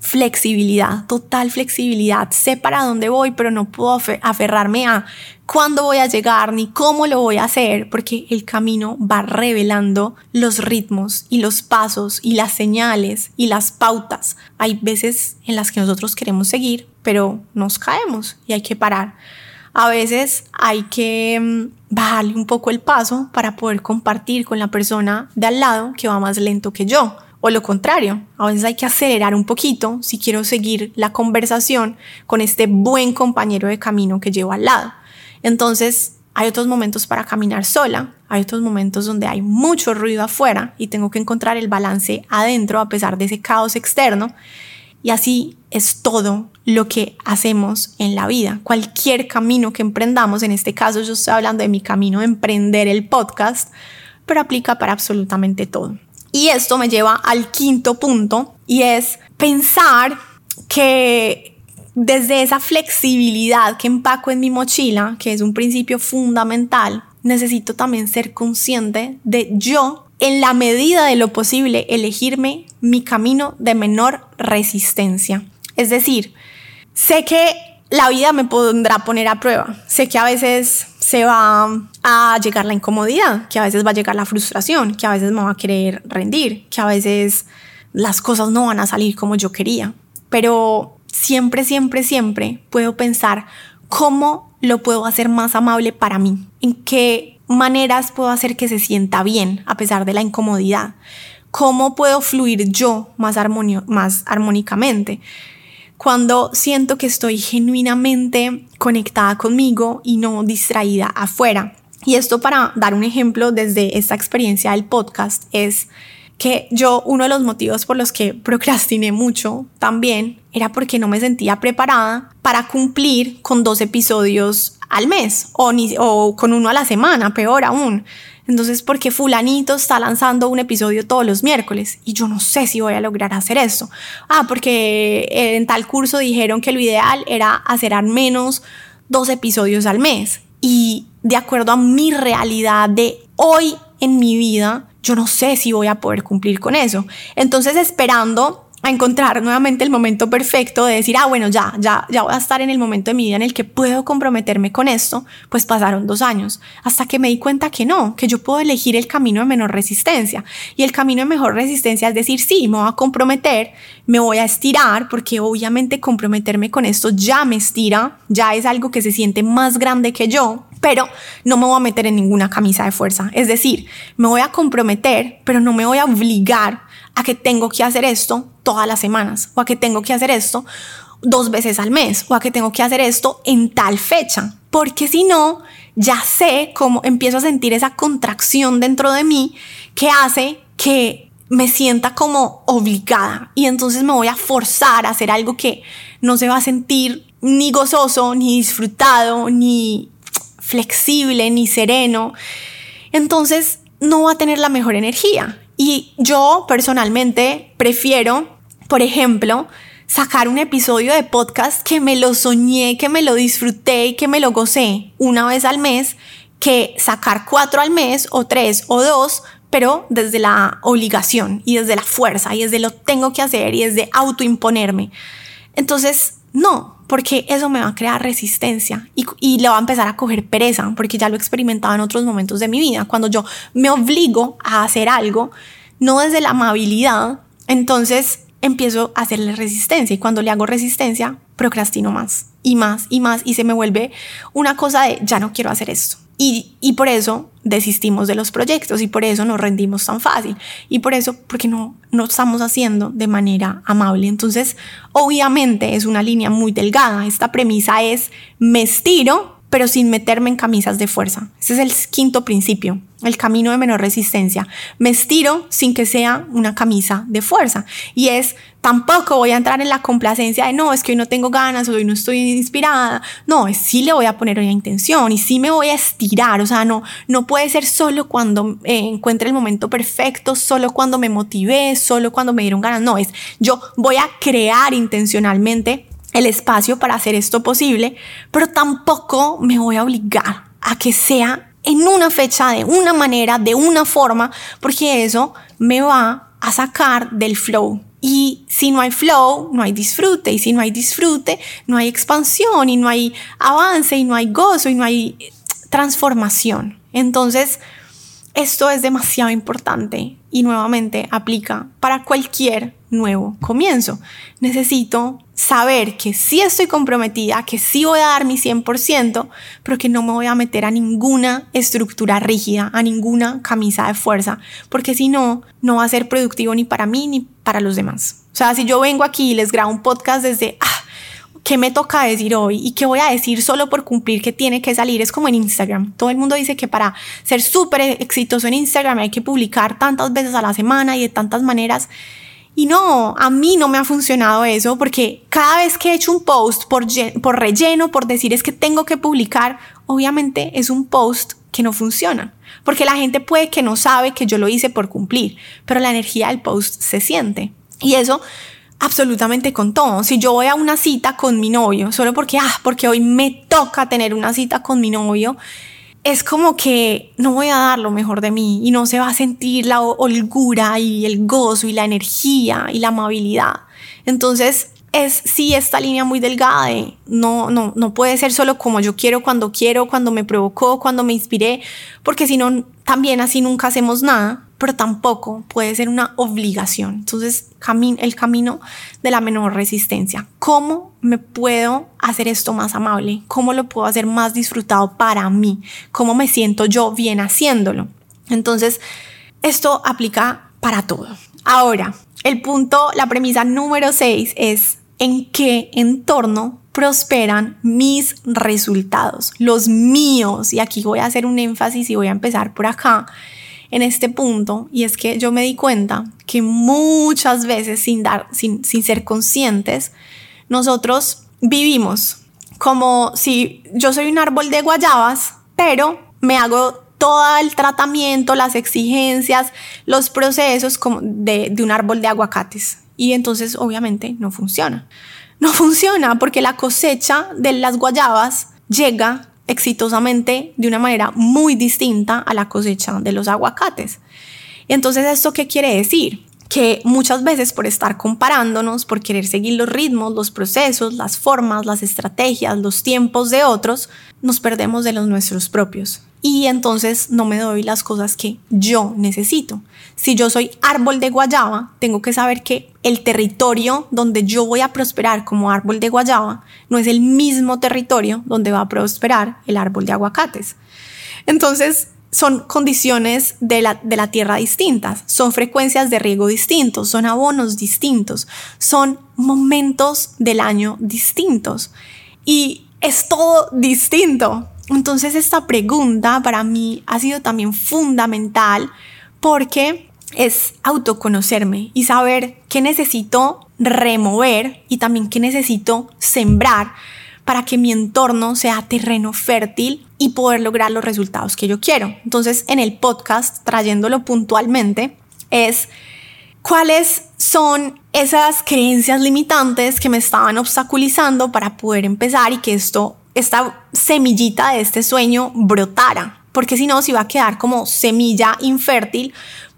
S1: flexibilidad, total flexibilidad. Sé para dónde voy, pero no puedo aferrarme a cuándo voy a llegar ni cómo lo voy a hacer, porque el camino va revelando los ritmos y los pasos y las señales y las pautas. Hay veces en las que nosotros queremos seguir, pero nos caemos y hay que parar a veces hay que mm, bajarle un poco el paso para poder compartir con la persona de al lado que va más lento que yo. O lo contrario, a veces hay que acelerar un poquito si quiero seguir la conversación con este buen compañero de camino que llevo al lado. Entonces, hay otros momentos para caminar sola, hay otros momentos donde hay mucho ruido afuera y tengo que encontrar el balance adentro a pesar de ese caos externo. Y así es todo lo que hacemos en la vida. Cualquier camino que emprendamos, en este caso yo estoy hablando de mi camino de emprender el podcast, pero aplica para absolutamente todo. Y esto me lleva al quinto punto y es pensar que desde esa flexibilidad que empaco en mi mochila, que es un principio fundamental, necesito también ser consciente de yo en la medida de lo posible, elegirme mi camino de menor resistencia. Es decir, sé que la vida me pondrá poner a prueba. Sé que a veces se va a llegar la incomodidad, que a veces va a llegar la frustración, que a veces me va a querer rendir, que a veces las cosas no van a salir como yo quería. Pero siempre, siempre, siempre puedo pensar cómo lo puedo hacer más amable para mí, en qué maneras puedo hacer que se sienta bien a pesar de la incomodidad? ¿Cómo puedo fluir yo más, más armónicamente? Cuando siento que estoy genuinamente conectada conmigo y no distraída afuera. Y esto para dar un ejemplo desde esta experiencia del podcast es que yo uno de los motivos por los que procrastiné mucho también era porque no me sentía preparada para cumplir con dos episodios al mes o, ni, o con uno a la semana, peor aún. Entonces, porque fulanito está lanzando un episodio todos los miércoles y yo no sé si voy a lograr hacer eso. Ah, porque en tal curso dijeron que lo ideal era hacer al menos dos episodios al mes. Y de acuerdo a mi realidad de hoy en mi vida, yo no sé si voy a poder cumplir con eso. Entonces, esperando a encontrar nuevamente el momento perfecto de decir, ah, bueno, ya, ya, ya voy a estar en el momento de mi vida en el que puedo comprometerme con esto, pues pasaron dos años, hasta que me di cuenta que no, que yo puedo elegir el camino de menor resistencia. Y el camino de mejor resistencia es decir, sí, me voy a comprometer, me voy a estirar, porque obviamente comprometerme con esto ya me estira, ya es algo que se siente más grande que yo, pero no me voy a meter en ninguna camisa de fuerza. Es decir, me voy a comprometer, pero no me voy a obligar a que tengo que hacer esto todas las semanas o a que tengo que hacer esto dos veces al mes o a que tengo que hacer esto en tal fecha. Porque si no, ya sé cómo empiezo a sentir esa contracción dentro de mí que hace que me sienta como obligada y entonces me voy a forzar a hacer algo que no se va a sentir ni gozoso, ni disfrutado, ni flexible, ni sereno. Entonces no va a tener la mejor energía. Y yo personalmente prefiero, por ejemplo, sacar un episodio de podcast que me lo soñé, que me lo disfruté y que me lo gocé una vez al mes, que sacar cuatro al mes o tres o dos, pero desde la obligación y desde la fuerza y desde lo tengo que hacer y desde autoimponerme. Entonces, no, porque eso me va a crear resistencia y, y le va a empezar a coger pereza, porque ya lo he experimentado en otros momentos de mi vida. Cuando yo me obligo a hacer algo, no desde la amabilidad, entonces empiezo a hacerle resistencia y cuando le hago resistencia, procrastino más y más y más y se me vuelve una cosa de ya no quiero hacer esto. Y, por eso desistimos de los proyectos y por eso nos rendimos tan fácil y por eso porque no no estamos haciendo de manera amable. Entonces, obviamente es una línea muy delgada. Esta premisa es me estiro pero sin meterme en camisas de fuerza. Ese es el quinto principio, el camino de menor resistencia. Me estiro sin que sea una camisa de fuerza. Y es, tampoco voy a entrar en la complacencia de, no, es que hoy no tengo ganas, hoy no estoy inspirada. No, es sí le voy a poner una intención y sí me voy a estirar. O sea, no, no puede ser solo cuando eh, encuentre el momento perfecto, solo cuando me motivé, solo cuando me dieron ganas. No, es yo voy a crear intencionalmente el espacio para hacer esto posible, pero tampoco me voy a obligar a que sea en una fecha, de una manera, de una forma, porque eso me va a sacar del flow. Y si no hay flow, no hay disfrute. Y si no hay disfrute, no hay expansión y no hay avance y no hay gozo y no hay transformación. Entonces, esto es demasiado importante y nuevamente aplica para cualquier nuevo comienzo. Necesito saber que sí estoy comprometida, que sí voy a dar mi 100%, pero que no me voy a meter a ninguna estructura rígida, a ninguna camisa de fuerza, porque si no, no va a ser productivo ni para mí ni para los demás. O sea, si yo vengo aquí y les grabo un podcast desde, ah, ¿qué me toca decir hoy? ¿Y qué voy a decir solo por cumplir que tiene que salir? Es como en Instagram. Todo el mundo dice que para ser súper exitoso en Instagram hay que publicar tantas veces a la semana y de tantas maneras. Y no, a mí no me ha funcionado eso porque cada vez que he hecho un post por, por relleno, por decir es que tengo que publicar, obviamente es un post que no funciona. Porque la gente puede que no sabe que yo lo hice por cumplir, pero la energía del post se siente. Y eso absolutamente con todo. Si yo voy a una cita con mi novio, solo porque, ah, porque hoy me toca tener una cita con mi novio, es como que no voy a dar lo mejor de mí y no se va a sentir la holgura y el gozo y la energía y la amabilidad. Entonces, es sí esta línea muy delgada de no, no, no puede ser solo como yo quiero, cuando quiero, cuando me provocó, cuando me inspiré, porque si no, también así nunca hacemos nada pero tampoco puede ser una obligación. Entonces, el camino de la menor resistencia. ¿Cómo me puedo hacer esto más amable? ¿Cómo lo puedo hacer más disfrutado para mí? ¿Cómo me siento yo bien haciéndolo? Entonces, esto aplica para todo. Ahora, el punto, la premisa número 6 es en qué entorno prosperan mis resultados, los míos. Y aquí voy a hacer un énfasis y voy a empezar por acá en este punto y es que yo me di cuenta que muchas veces sin dar, sin, sin ser conscientes, nosotros vivimos como si yo soy un árbol de guayabas, pero me hago todo el tratamiento, las exigencias, los procesos como de, de un árbol de aguacates. Y entonces obviamente no funciona. No funciona porque la cosecha de las guayabas llega exitosamente de una manera muy distinta a la cosecha de los aguacates. Entonces, ¿esto qué quiere decir? Que muchas veces por estar comparándonos, por querer seguir los ritmos, los procesos, las formas, las estrategias, los tiempos de otros, nos perdemos de los nuestros propios y entonces no me doy las cosas que yo necesito. Si yo soy árbol de guayaba, tengo que saber que el territorio donde yo voy a prosperar como árbol de guayaba no es el mismo territorio donde va a prosperar el árbol de aguacates. Entonces, son condiciones de la, de la tierra distintas, son frecuencias de riego distintos, son abonos distintos, son momentos del año distintos y es todo distinto. Entonces esta pregunta para mí ha sido también fundamental porque es autoconocerme y saber qué necesito remover y también qué necesito sembrar para que mi entorno sea terreno fértil y poder lograr los resultados que yo quiero. Entonces, en el podcast, trayéndolo puntualmente, es cuáles son esas creencias limitantes que me estaban obstaculizando para poder empezar y que esto esta semillita de este sueño brotara, porque si no, se iba a quedar como semilla infértil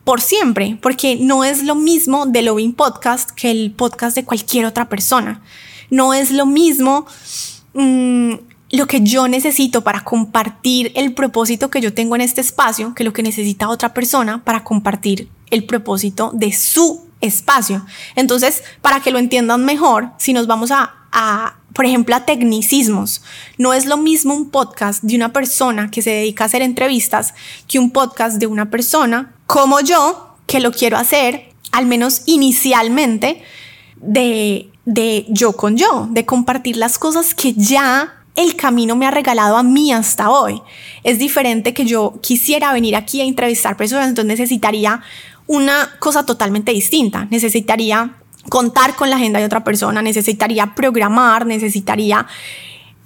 S1: por siempre, porque no es lo mismo de Loving Podcast que el podcast de cualquier otra persona. No es lo mismo mm, lo que yo necesito para compartir el propósito que yo tengo en este espacio que lo que necesita otra persona para compartir el propósito de su espacio. Entonces, para que lo entiendan mejor, si nos vamos a, a, por ejemplo, a tecnicismos, no es lo mismo un podcast de una persona que se dedica a hacer entrevistas que un podcast de una persona como yo, que lo quiero hacer, al menos inicialmente, de, de yo con yo, de compartir las cosas que ya el camino me ha regalado a mí hasta hoy. Es diferente que yo quisiera venir aquí a entrevistar personas, entonces necesitaría una cosa totalmente distinta. Necesitaría contar con la agenda de otra persona, necesitaría programar, necesitaría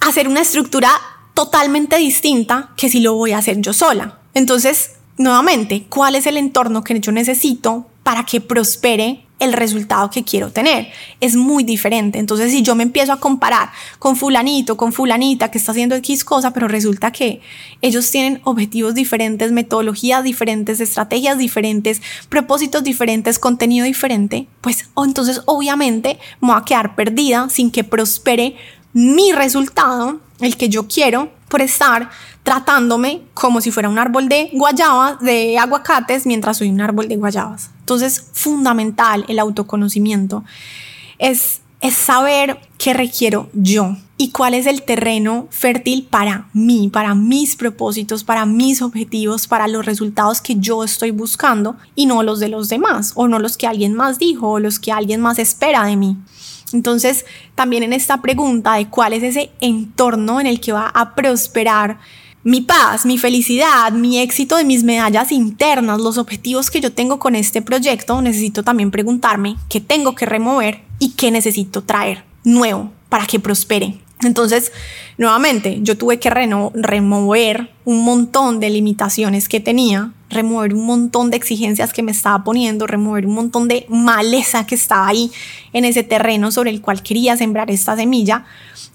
S1: hacer una estructura totalmente distinta que si lo voy a hacer yo sola. Entonces, nuevamente, ¿cuál es el entorno que yo necesito para que prospere el resultado que quiero tener. Es muy diferente. Entonces, si yo me empiezo a comparar con fulanito, con fulanita que está haciendo X cosa, pero resulta que ellos tienen objetivos diferentes, metodologías diferentes, estrategias diferentes, propósitos diferentes, contenido diferente, pues entonces obviamente me voy a quedar perdida sin que prospere mi resultado, el que yo quiero, por estar tratándome como si fuera un árbol de guayabas, de aguacates, mientras soy un árbol de guayabas. Entonces, fundamental el autoconocimiento. Es, es saber qué requiero yo y cuál es el terreno fértil para mí, para mis propósitos, para mis objetivos, para los resultados que yo estoy buscando y no los de los demás o no los que alguien más dijo o los que alguien más espera de mí. Entonces, también en esta pregunta de cuál es ese entorno en el que va a prosperar mi paz, mi felicidad, mi éxito de mis medallas internas, los objetivos que yo tengo con este proyecto, necesito también preguntarme qué tengo que remover y qué necesito traer nuevo para que prospere. Entonces, nuevamente, yo tuve que remover un montón de limitaciones que tenía, remover un montón de exigencias que me estaba poniendo, remover un montón de maleza que estaba ahí en ese terreno sobre el cual quería sembrar esta semilla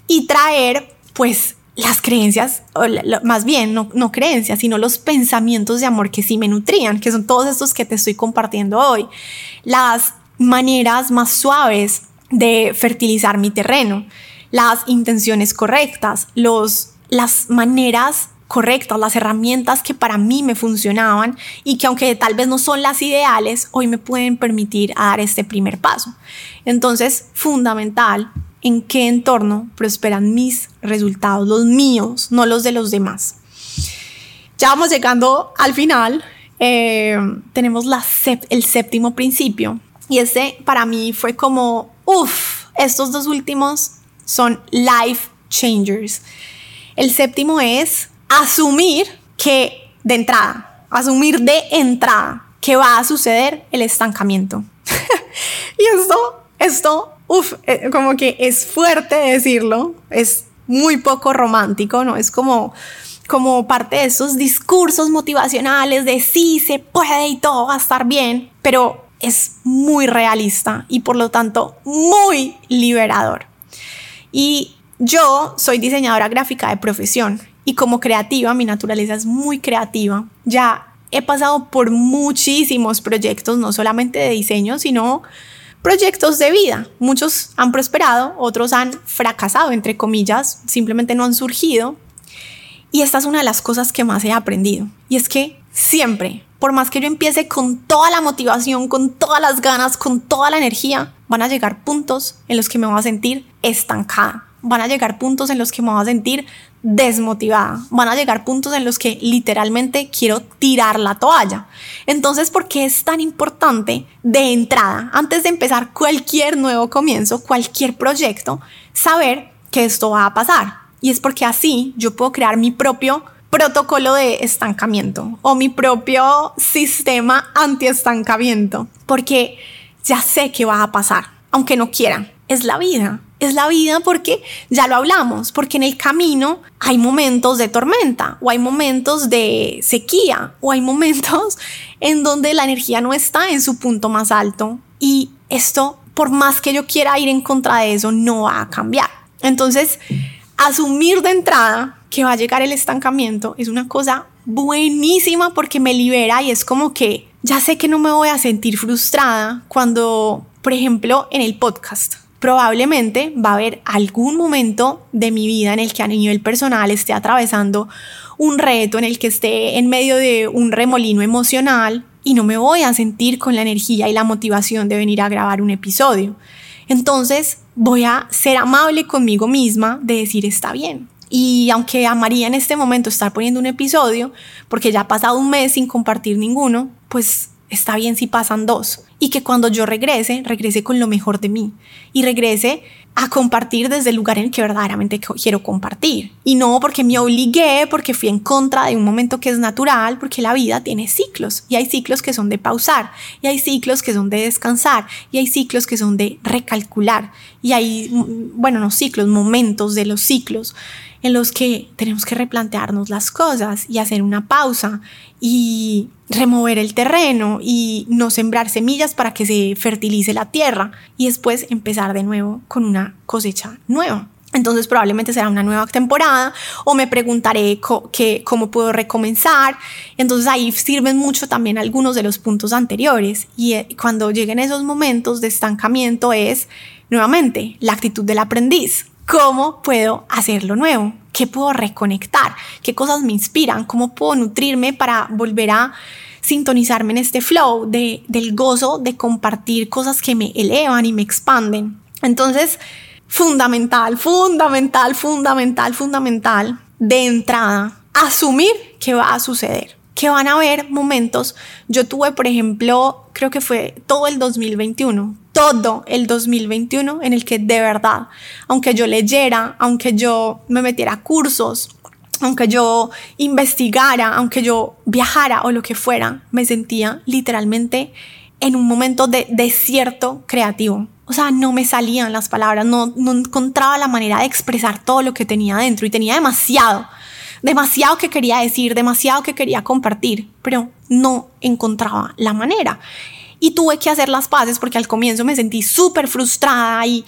S1: y traer, pues, las creencias, o más bien no, creencias, sino los pensamientos de amor que sí me nutrían, que son todos estos que te estoy compartiendo hoy. Las maneras más suaves de fertilizar mi terreno, las intenciones correctas, los, las maneras correctas, las herramientas que para mí me funcionaban y que aunque tal vez no son las ideales, hoy me pueden permitir dar este primer paso. Entonces, fundamental en qué entorno prosperan mis resultados, los míos, no los de los demás. Ya vamos llegando al final. Eh, tenemos el séptimo principio y este para mí fue como, uff, estos dos últimos son life changers. El séptimo es asumir que de entrada, asumir de entrada que va a suceder el estancamiento. y esto, esto Uf, eh, como que es fuerte decirlo, es muy poco romántico, ¿no? Es como, como parte de esos discursos motivacionales de sí se puede y todo va a estar bien, pero es muy realista y por lo tanto muy liberador. Y yo soy diseñadora gráfica de profesión y como creativa, mi naturaleza es muy creativa. Ya he pasado por muchísimos proyectos, no solamente de diseño, sino proyectos de vida. Muchos han prosperado, otros han fracasado, entre comillas, simplemente no han surgido. Y esta es una de las cosas que más he aprendido. Y es que siempre, por más que yo empiece con toda la motivación, con todas las ganas, con toda la energía, van a llegar puntos en los que me voy a sentir estancada. Van a llegar puntos en los que me voy a sentir desmotivada. Van a llegar puntos en los que literalmente quiero tirar la toalla. Entonces, ¿por qué es tan importante de entrada, antes de empezar cualquier nuevo comienzo, cualquier proyecto, saber que esto va a pasar? Y es porque así yo puedo crear mi propio protocolo de estancamiento o mi propio sistema anti-estancamiento, porque ya sé que va a pasar, aunque no quiera. Es la vida es la vida porque ya lo hablamos, porque en el camino hay momentos de tormenta o hay momentos de sequía o hay momentos en donde la energía no está en su punto más alto y esto, por más que yo quiera ir en contra de eso, no va a cambiar. Entonces, asumir de entrada que va a llegar el estancamiento es una cosa buenísima porque me libera y es como que ya sé que no me voy a sentir frustrada cuando, por ejemplo, en el podcast probablemente va a haber algún momento de mi vida en el que a nivel personal esté atravesando un reto, en el que esté en medio de un remolino emocional y no me voy a sentir con la energía y la motivación de venir a grabar un episodio. Entonces voy a ser amable conmigo misma de decir está bien. Y aunque amaría en este momento estar poniendo un episodio, porque ya ha pasado un mes sin compartir ninguno, pues está bien si pasan dos. Y que cuando yo regrese, regrese con lo mejor de mí. Y regrese a compartir desde el lugar en el que verdaderamente quiero compartir. Y no porque me obligué, porque fui en contra de un momento que es natural, porque la vida tiene ciclos. Y hay ciclos que son de pausar, y hay ciclos que son de descansar, y hay ciclos que son de recalcular. Y hay, mm, bueno, no ciclos, momentos de los ciclos en los que tenemos que replantearnos las cosas y hacer una pausa y remover el terreno y no sembrar semillas para que se fertilice la tierra y después empezar de nuevo con una cosecha nueva. Entonces probablemente será una nueva temporada o me preguntaré que, cómo puedo recomenzar. Entonces ahí sirven mucho también algunos de los puntos anteriores y eh, cuando lleguen esos momentos de estancamiento es nuevamente la actitud del aprendiz. ¿Cómo puedo hacerlo nuevo? ¿Qué puedo reconectar? ¿Qué cosas me inspiran? ¿Cómo puedo nutrirme para volver a sintonizarme en este flow de, del gozo de compartir cosas que me elevan y me expanden? Entonces, fundamental, fundamental, fundamental, fundamental de entrada, asumir que va a suceder que van a haber momentos. Yo tuve, por ejemplo, creo que fue todo el 2021, todo el 2021 en el que de verdad, aunque yo leyera, aunque yo me metiera a cursos, aunque yo investigara, aunque yo viajara o lo que fuera, me sentía literalmente en un momento de desierto creativo. O sea, no me salían las palabras, no, no encontraba la manera de expresar todo lo que tenía dentro y tenía demasiado demasiado que quería decir, demasiado que quería compartir, pero no encontraba la manera. Y tuve que hacer las paces porque al comienzo me sentí súper frustrada y,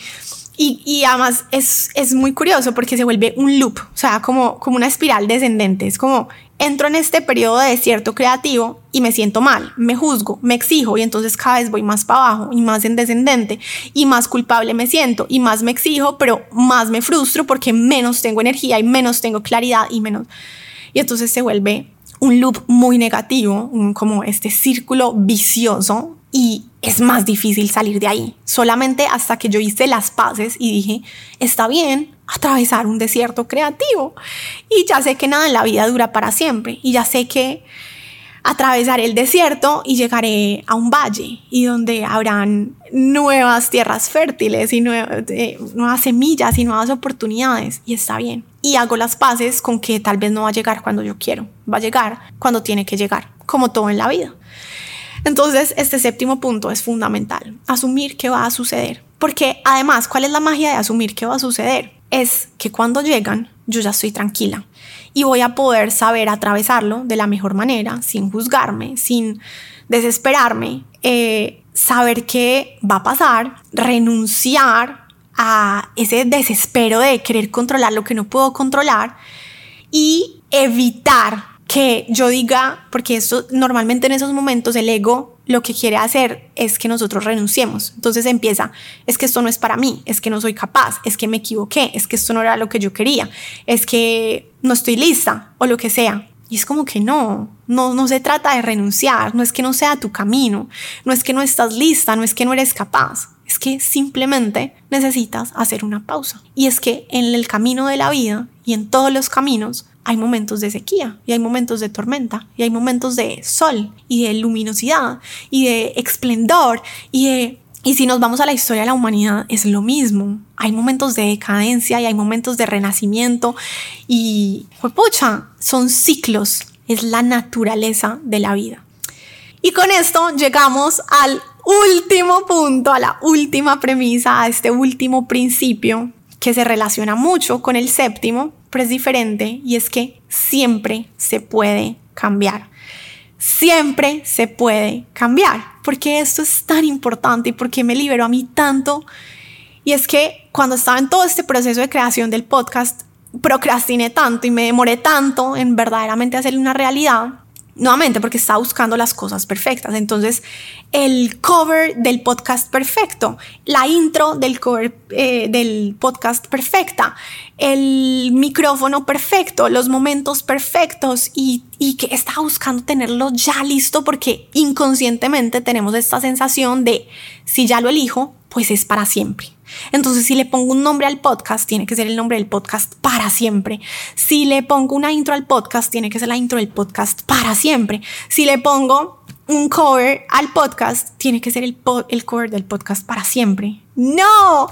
S1: y, y, además es, es muy curioso porque se vuelve un loop, o sea, como, como una espiral descendente. Es como entro en este periodo de desierto creativo y me siento mal, me juzgo, me exijo y entonces cada vez voy más para abajo y más en descendente y más culpable me siento y más me exijo, pero más me frustro porque menos tengo energía y menos tengo claridad y menos... Y entonces se vuelve un loop muy negativo, como este círculo vicioso y es más difícil salir de ahí. Solamente hasta que yo hice las paces y dije, está bien, atravesar un desierto creativo. Y ya sé que nada en la vida dura para siempre. Y ya sé que atravesaré el desierto y llegaré a un valle y donde habrán nuevas tierras fértiles y eh, nuevas semillas y nuevas oportunidades. Y está bien. Y hago las paces con que tal vez no va a llegar cuando yo quiero. Va a llegar cuando tiene que llegar, como todo en la vida. Entonces, este séptimo punto es fundamental. Asumir qué va a suceder. Porque además, ¿cuál es la magia de asumir qué va a suceder? Es que cuando llegan yo ya estoy tranquila. Y voy a poder saber atravesarlo de la mejor manera, sin juzgarme, sin desesperarme, eh, saber qué va a pasar, renunciar a ese desespero de querer controlar lo que no puedo controlar y evitar que yo diga, porque esto normalmente en esos momentos el ego lo que quiere hacer es que nosotros renunciemos. Entonces empieza, es que esto no es para mí, es que no soy capaz, es que me equivoqué, es que esto no era lo que yo quería, es que no estoy lista o lo que sea. Y es como que no, no, no se trata de renunciar, no es que no sea tu camino, no es que no estás lista, no es que no eres capaz, es que simplemente necesitas hacer una pausa. Y es que en el camino de la vida y en todos los caminos hay momentos de sequía y hay momentos de tormenta y hay momentos de sol y de luminosidad y de esplendor y de... Y si nos vamos a la historia de la humanidad, es lo mismo. Hay momentos de decadencia y hay momentos de renacimiento y, pucha, son ciclos, es la naturaleza de la vida. Y con esto llegamos al último punto, a la última premisa, a este último principio que se relaciona mucho con el séptimo, es diferente y es que siempre se puede cambiar. Siempre se puede cambiar. Porque esto es tan importante y porque me liberó a mí tanto. Y es que cuando estaba en todo este proceso de creación del podcast, procrastiné tanto y me demoré tanto en verdaderamente hacerle una realidad Nuevamente, porque está buscando las cosas perfectas. Entonces, el cover del podcast perfecto, la intro del cover eh, del podcast perfecta, el micrófono perfecto, los momentos perfectos y, y que está buscando tenerlo ya listo porque inconscientemente tenemos esta sensación de si ya lo elijo, pues es para siempre. Entonces, si le pongo un nombre al podcast, tiene que ser el nombre del podcast para siempre. Si le pongo una intro al podcast, tiene que ser la intro del podcast para siempre. Si le pongo un cover al podcast, tiene que ser el, cover del podcast para siempre. No,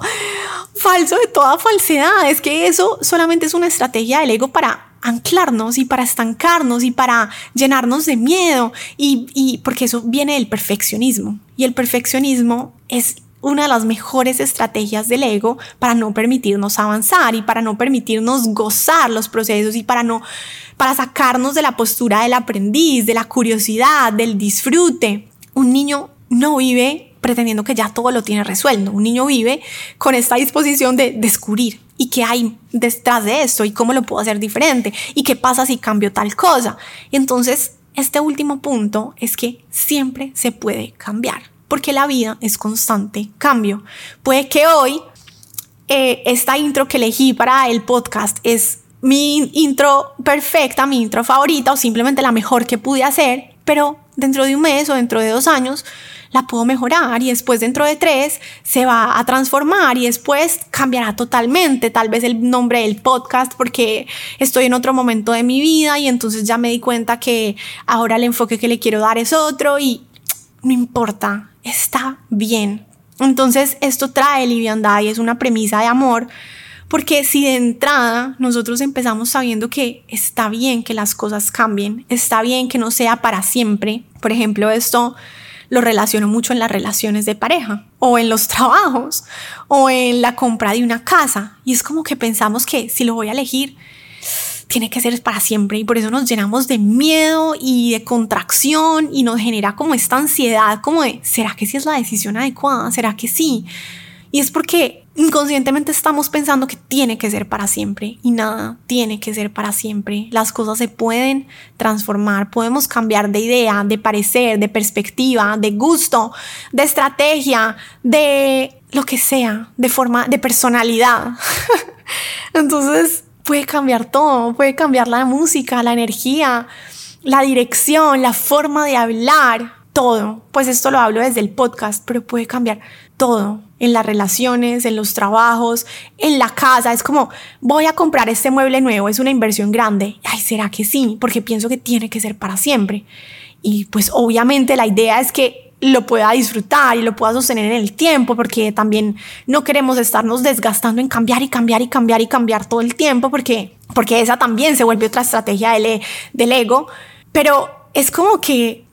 S1: falso de toda falsedad. Es que eso solamente es una estrategia del ego para anclarnos y para estancarnos y para llenarnos de miedo y, y porque eso viene del perfeccionismo y el perfeccionismo es una de las mejores estrategias del ego para no permitirnos avanzar y para no permitirnos gozar los procesos y para no para sacarnos de la postura del aprendiz, de la curiosidad, del disfrute. Un niño no vive pretendiendo que ya todo lo tiene resuelto. Un niño vive con esta disposición de descubrir y qué hay detrás de esto y cómo lo puedo hacer diferente y qué pasa si cambio tal cosa. Entonces, este último punto es que siempre se puede cambiar porque la vida es constante cambio. Puede que hoy eh, esta intro que elegí para el podcast es mi intro perfecta, mi intro favorita o simplemente la mejor que pude hacer, pero dentro de un mes o dentro de dos años la puedo mejorar y después dentro de tres se va a transformar y después cambiará totalmente tal vez el nombre del podcast porque estoy en otro momento de mi vida y entonces ya me di cuenta que ahora el enfoque que le quiero dar es otro y no importa, está bien. Entonces esto trae liviandad y es una premisa de amor, porque si de entrada nosotros empezamos sabiendo que está bien que las cosas cambien, está bien que no sea para siempre, por ejemplo, esto lo relaciono mucho en las relaciones de pareja o en los trabajos o en la compra de una casa y es como que pensamos que si lo voy a elegir tiene que ser para siempre y por eso nos llenamos de miedo y de contracción y nos genera como esta ansiedad como de, ¿será que sí es la decisión adecuada? ¿Será que sí? Y es porque inconscientemente estamos pensando que tiene que ser para siempre y nada tiene que ser para siempre. Las cosas se pueden transformar, podemos cambiar de idea, de parecer, de perspectiva, de gusto, de estrategia, de lo que sea, de forma, de personalidad. Entonces, puede cambiar todo, puede cambiar la música, la energía, la dirección, la forma de hablar, todo. Pues esto lo hablo desde el podcast, pero puede cambiar todo en las relaciones, en los trabajos, en la casa. Es como, voy a comprar este mueble nuevo, es una inversión grande. Ay, ¿será que sí? Porque pienso que tiene que ser para siempre. Y pues obviamente la idea es que lo pueda disfrutar y lo pueda sostener en el tiempo, porque también no queremos estarnos desgastando en cambiar y cambiar y cambiar y cambiar todo el tiempo, porque, porque esa también se vuelve otra estrategia del, del ego. Pero es como que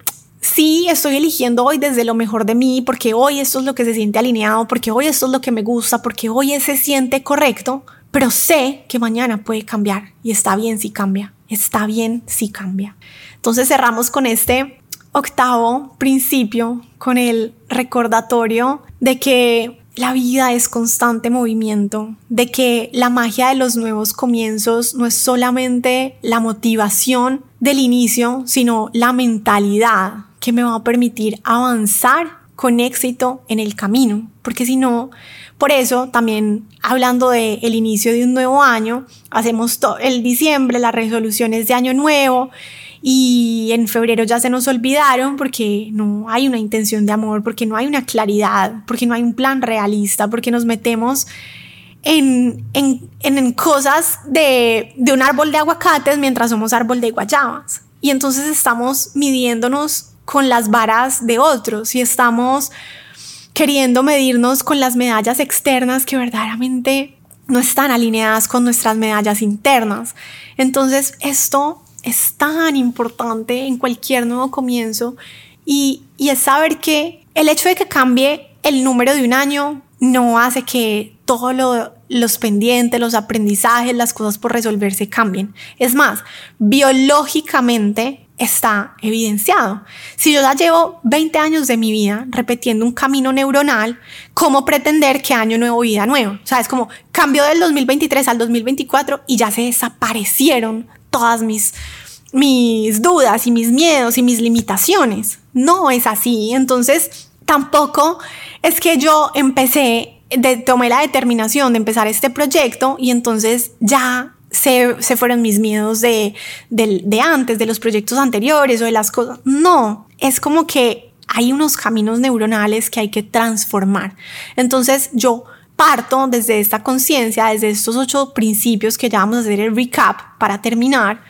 S1: sí estoy eligiendo hoy desde lo mejor de mí, porque hoy esto es lo que se siente alineado, porque hoy esto es lo que me gusta, porque hoy se siente correcto, pero sé que mañana puede cambiar y está bien si cambia, está bien si cambia. Entonces cerramos con este octavo principio con el recordatorio de que la vida es constante movimiento, de que la magia de los nuevos comienzos no es solamente la motivación del inicio, sino la mentalidad que me va a permitir avanzar con éxito en el camino, porque si no, por eso también hablando del el inicio de un nuevo año, hacemos el diciembre, las resoluciones de año nuevo, y en febrero ya se nos olvidaron porque no hay una intención de amor, porque no hay una claridad, porque no hay un plan realista, porque nos metemos en, en, en cosas de, de un árbol de aguacates mientras somos árbol de guayabas. Y entonces estamos midiéndonos con las varas de otros y estamos queriendo medirnos con las medallas externas que verdaderamente no están alineadas con nuestras medallas internas. Entonces esto es tan importante en cualquier nuevo comienzo y, y es saber que el hecho de que cambie el número de un año no hace que todos los pendientes, los aprendizajes, las cosas por resolverse cambien. Es más, biológicamente está evidenciado. Si yo ya llevo 20 años de mi vida repitiendo un camino neuronal, ¿cómo pretender que año nuevo, vida nueva? O sea, es como cambio del 2023 al 2024 y ya se desaparecieron todas mis mis dudas y mis miedos y mis limitaciones. No es así. Entonces, tampoco es que yo empecé, de, tomé la determinación de empezar este proyecto y entonces ya se, se fueron mis miedos de, de, de antes, de los proyectos anteriores o de las cosas. No, es como que hay unos caminos neuronales que hay que transformar. Entonces yo parto desde esta conciencia, desde estos ocho principios que ya vamos a hacer el recap para terminar,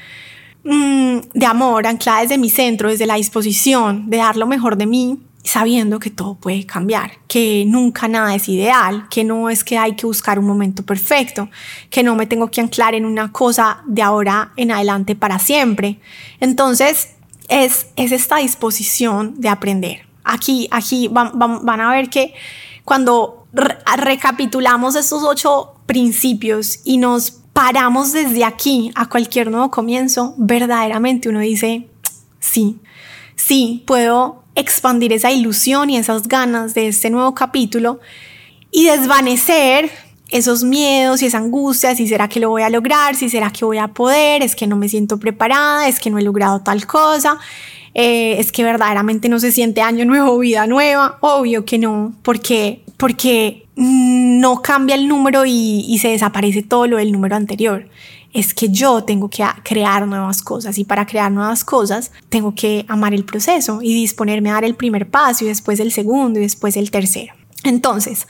S1: mm, de amor, anclada desde mi centro, desde la disposición de dar lo mejor de mí, sabiendo que todo puede cambiar, que nunca nada es ideal, que no es que hay que buscar un momento perfecto, que no me tengo que anclar en una cosa de ahora en adelante para siempre. Entonces, es, es esta disposición de aprender. Aquí, aquí van, van a ver que cuando recapitulamos estos ocho principios y nos paramos desde aquí a cualquier nuevo comienzo, verdaderamente uno dice, sí, sí, puedo expandir esa ilusión y esas ganas de este nuevo capítulo y desvanecer esos miedos y esa angustia, si será que lo voy a lograr, si será que voy a poder, es que no me siento preparada, es que no he logrado tal cosa, eh, es que verdaderamente no se siente año nuevo, vida nueva, obvio que no, porque porque no cambia el número y, se desaparece todo lo del número anterior. Es que yo tengo que crear nuevas cosas y para crear nuevas cosas tengo que amar el proceso y disponerme a dar el primer paso y después el segundo y después el tercero. Entonces,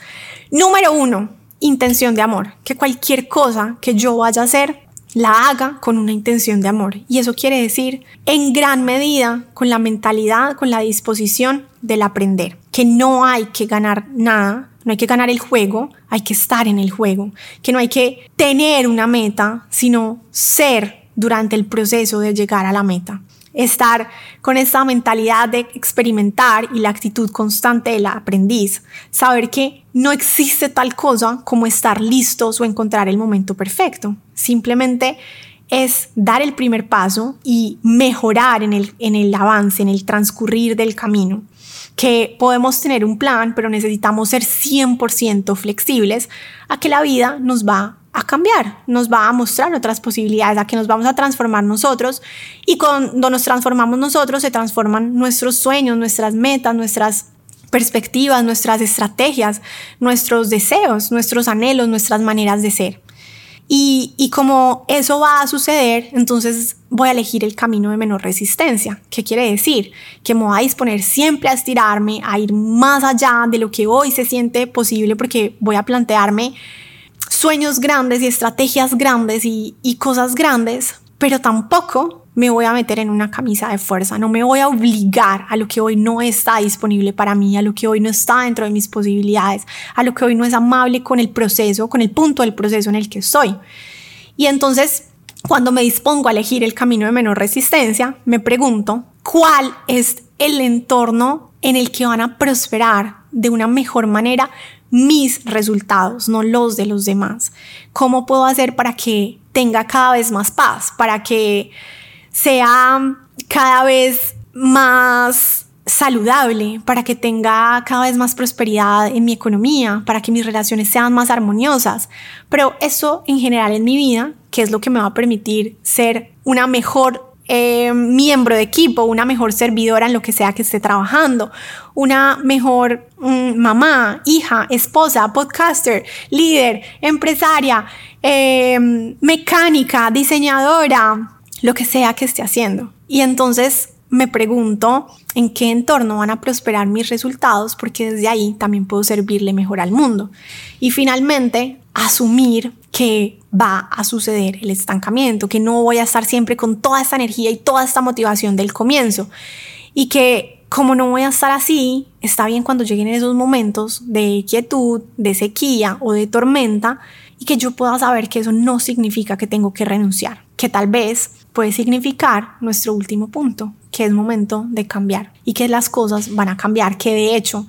S1: número uno, intención de amor. Que cualquier cosa que yo vaya a hacer la haga con una intención de amor. Y eso quiere decir, en gran medida, con la mentalidad, con la disposición del aprender. Que no hay que ganar nada, no hay que ganar el juego, hay que estar en el juego. Que no hay que tener una meta, sino ser durante el proceso de llegar a la meta. Estar con esta mentalidad de experimentar y la actitud constante del aprendiz, saber que no existe tal cosa como estar listos o encontrar el momento perfecto, simplemente es dar el primer paso y mejorar en el, en el avance, en el transcurrir del camino que podemos tener un plan, pero necesitamos ser 100% flexibles a que la vida nos va a cambiar, nos va a mostrar otras posibilidades, a que nos vamos a transformar nosotros y cuando nos transformamos nosotros se transforman nuestros sueños, nuestras metas, nuestras perspectivas, nuestras estrategias, nuestros deseos, nuestros anhelos, nuestras maneras de ser. Y, y, como eso va a suceder, entonces voy a elegir el camino de menor resistencia. ¿Qué quiere decir? Que me voy a disponer siempre a estirarme, a ir más allá de lo que hoy se siente posible, porque voy a plantearme sueños grandes y estrategias grandes y, cosas grandes, pero tampoco me voy a meter en una camisa de fuerza, no me voy a obligar a lo que hoy no está disponible para mí, a lo que hoy no está dentro de mis posibilidades, a lo que hoy no es amable con el proceso, con el punto del proceso en el que estoy. Y entonces, cuando me dispongo a elegir el camino de menor resistencia, me pregunto, ¿cuál es el entorno en el que van a prosperar de una mejor manera mis resultados, no los de los demás. ¿Cómo puedo hacer para que tenga cada vez más paz, para que sea cada vez más saludable, para que tenga cada vez más prosperidad en mi economía, para que mis relaciones sean más armoniosas. Pero eso en general en mi vida, que es lo que me va a permitir ser una mejor eh, miembro de equipo, una mejor servidora en lo que sea que esté trabajando, una mejor mm, mamá, hija, esposa, podcaster, líder, empresaria, em, mecánica, diseñadora, lo que sea que esté haciendo. Y entonces me pregunto en qué entorno van a prosperar mis resultados porque desde ahí también puedo servirle mejor al mundo. Y finalmente, asumir que va a suceder el estancamiento, que no voy a estar siempre con toda esta energía y toda esta motivación del comienzo y que como no voy a estar así, está bien cuando lleguen esos momentos de quietud, de sequía o de tormenta y que yo pueda saber que eso no significa que tengo que renunciar, que tal vez puede significar nuestro último punto, que es momento de cambiar y que las cosas van a cambiar, que de hecho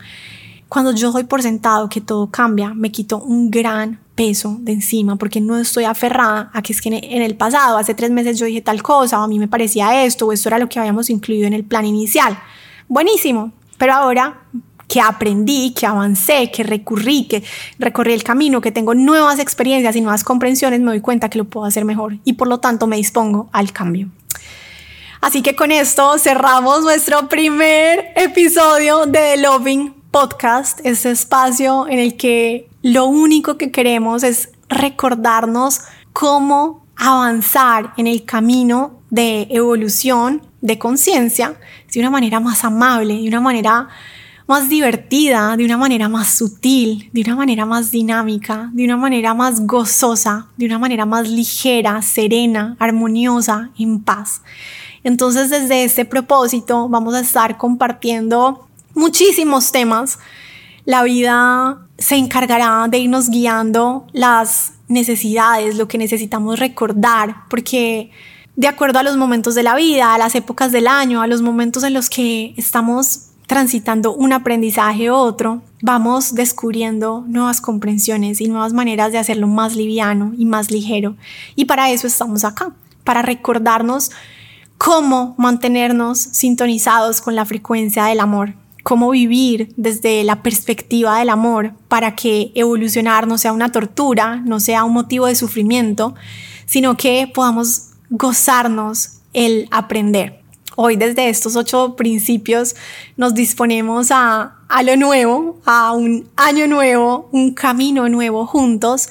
S1: cuando yo doy por sentado que todo cambia, me quito un gran peso de encima porque no estoy aferrada a que es que en el pasado, hace tres meses yo dije tal cosa, o a mí me parecía esto, o esto era lo que habíamos incluido en el plan inicial. Buenísimo, pero ahora que aprendí, que avancé, que recurrí, que recorrí el camino, que tengo nuevas experiencias y nuevas comprensiones, me doy cuenta que lo puedo hacer mejor y por lo tanto me dispongo al cambio. Así que con esto cerramos nuestro primer episodio de The Loving Podcast, este espacio en el que lo único que queremos es recordarnos cómo avanzar en el camino de evolución de conciencia de una manera más amable, de una manera más divertida, de una manera más sutil, de una manera más dinámica, de una manera más gozosa, de una manera más ligera, serena, armoniosa, en paz. Entonces desde este propósito vamos a estar compartiendo muchísimos temas. La vida se encargará de irnos guiando las necesidades, lo que necesitamos recordar, porque de acuerdo a los momentos de la vida, a las épocas del año, a los momentos en los que estamos transitando un aprendizaje u otro, vamos descubriendo nuevas comprensiones y nuevas maneras de hacerlo más liviano y más ligero. Y para eso estamos acá, para recordarnos cómo mantenernos sintonizados con la frecuencia del amor, cómo vivir desde la perspectiva del amor para que evolucionar no sea una tortura, no sea un motivo de sufrimiento, sino que podamos gozarnos el aprender. Hoy desde estos ocho principios nos disponemos a, a lo nuevo, a un año nuevo, un camino nuevo juntos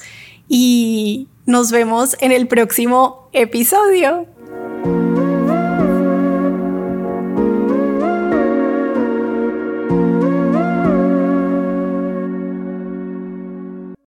S1: y nos vemos en el próximo episodio.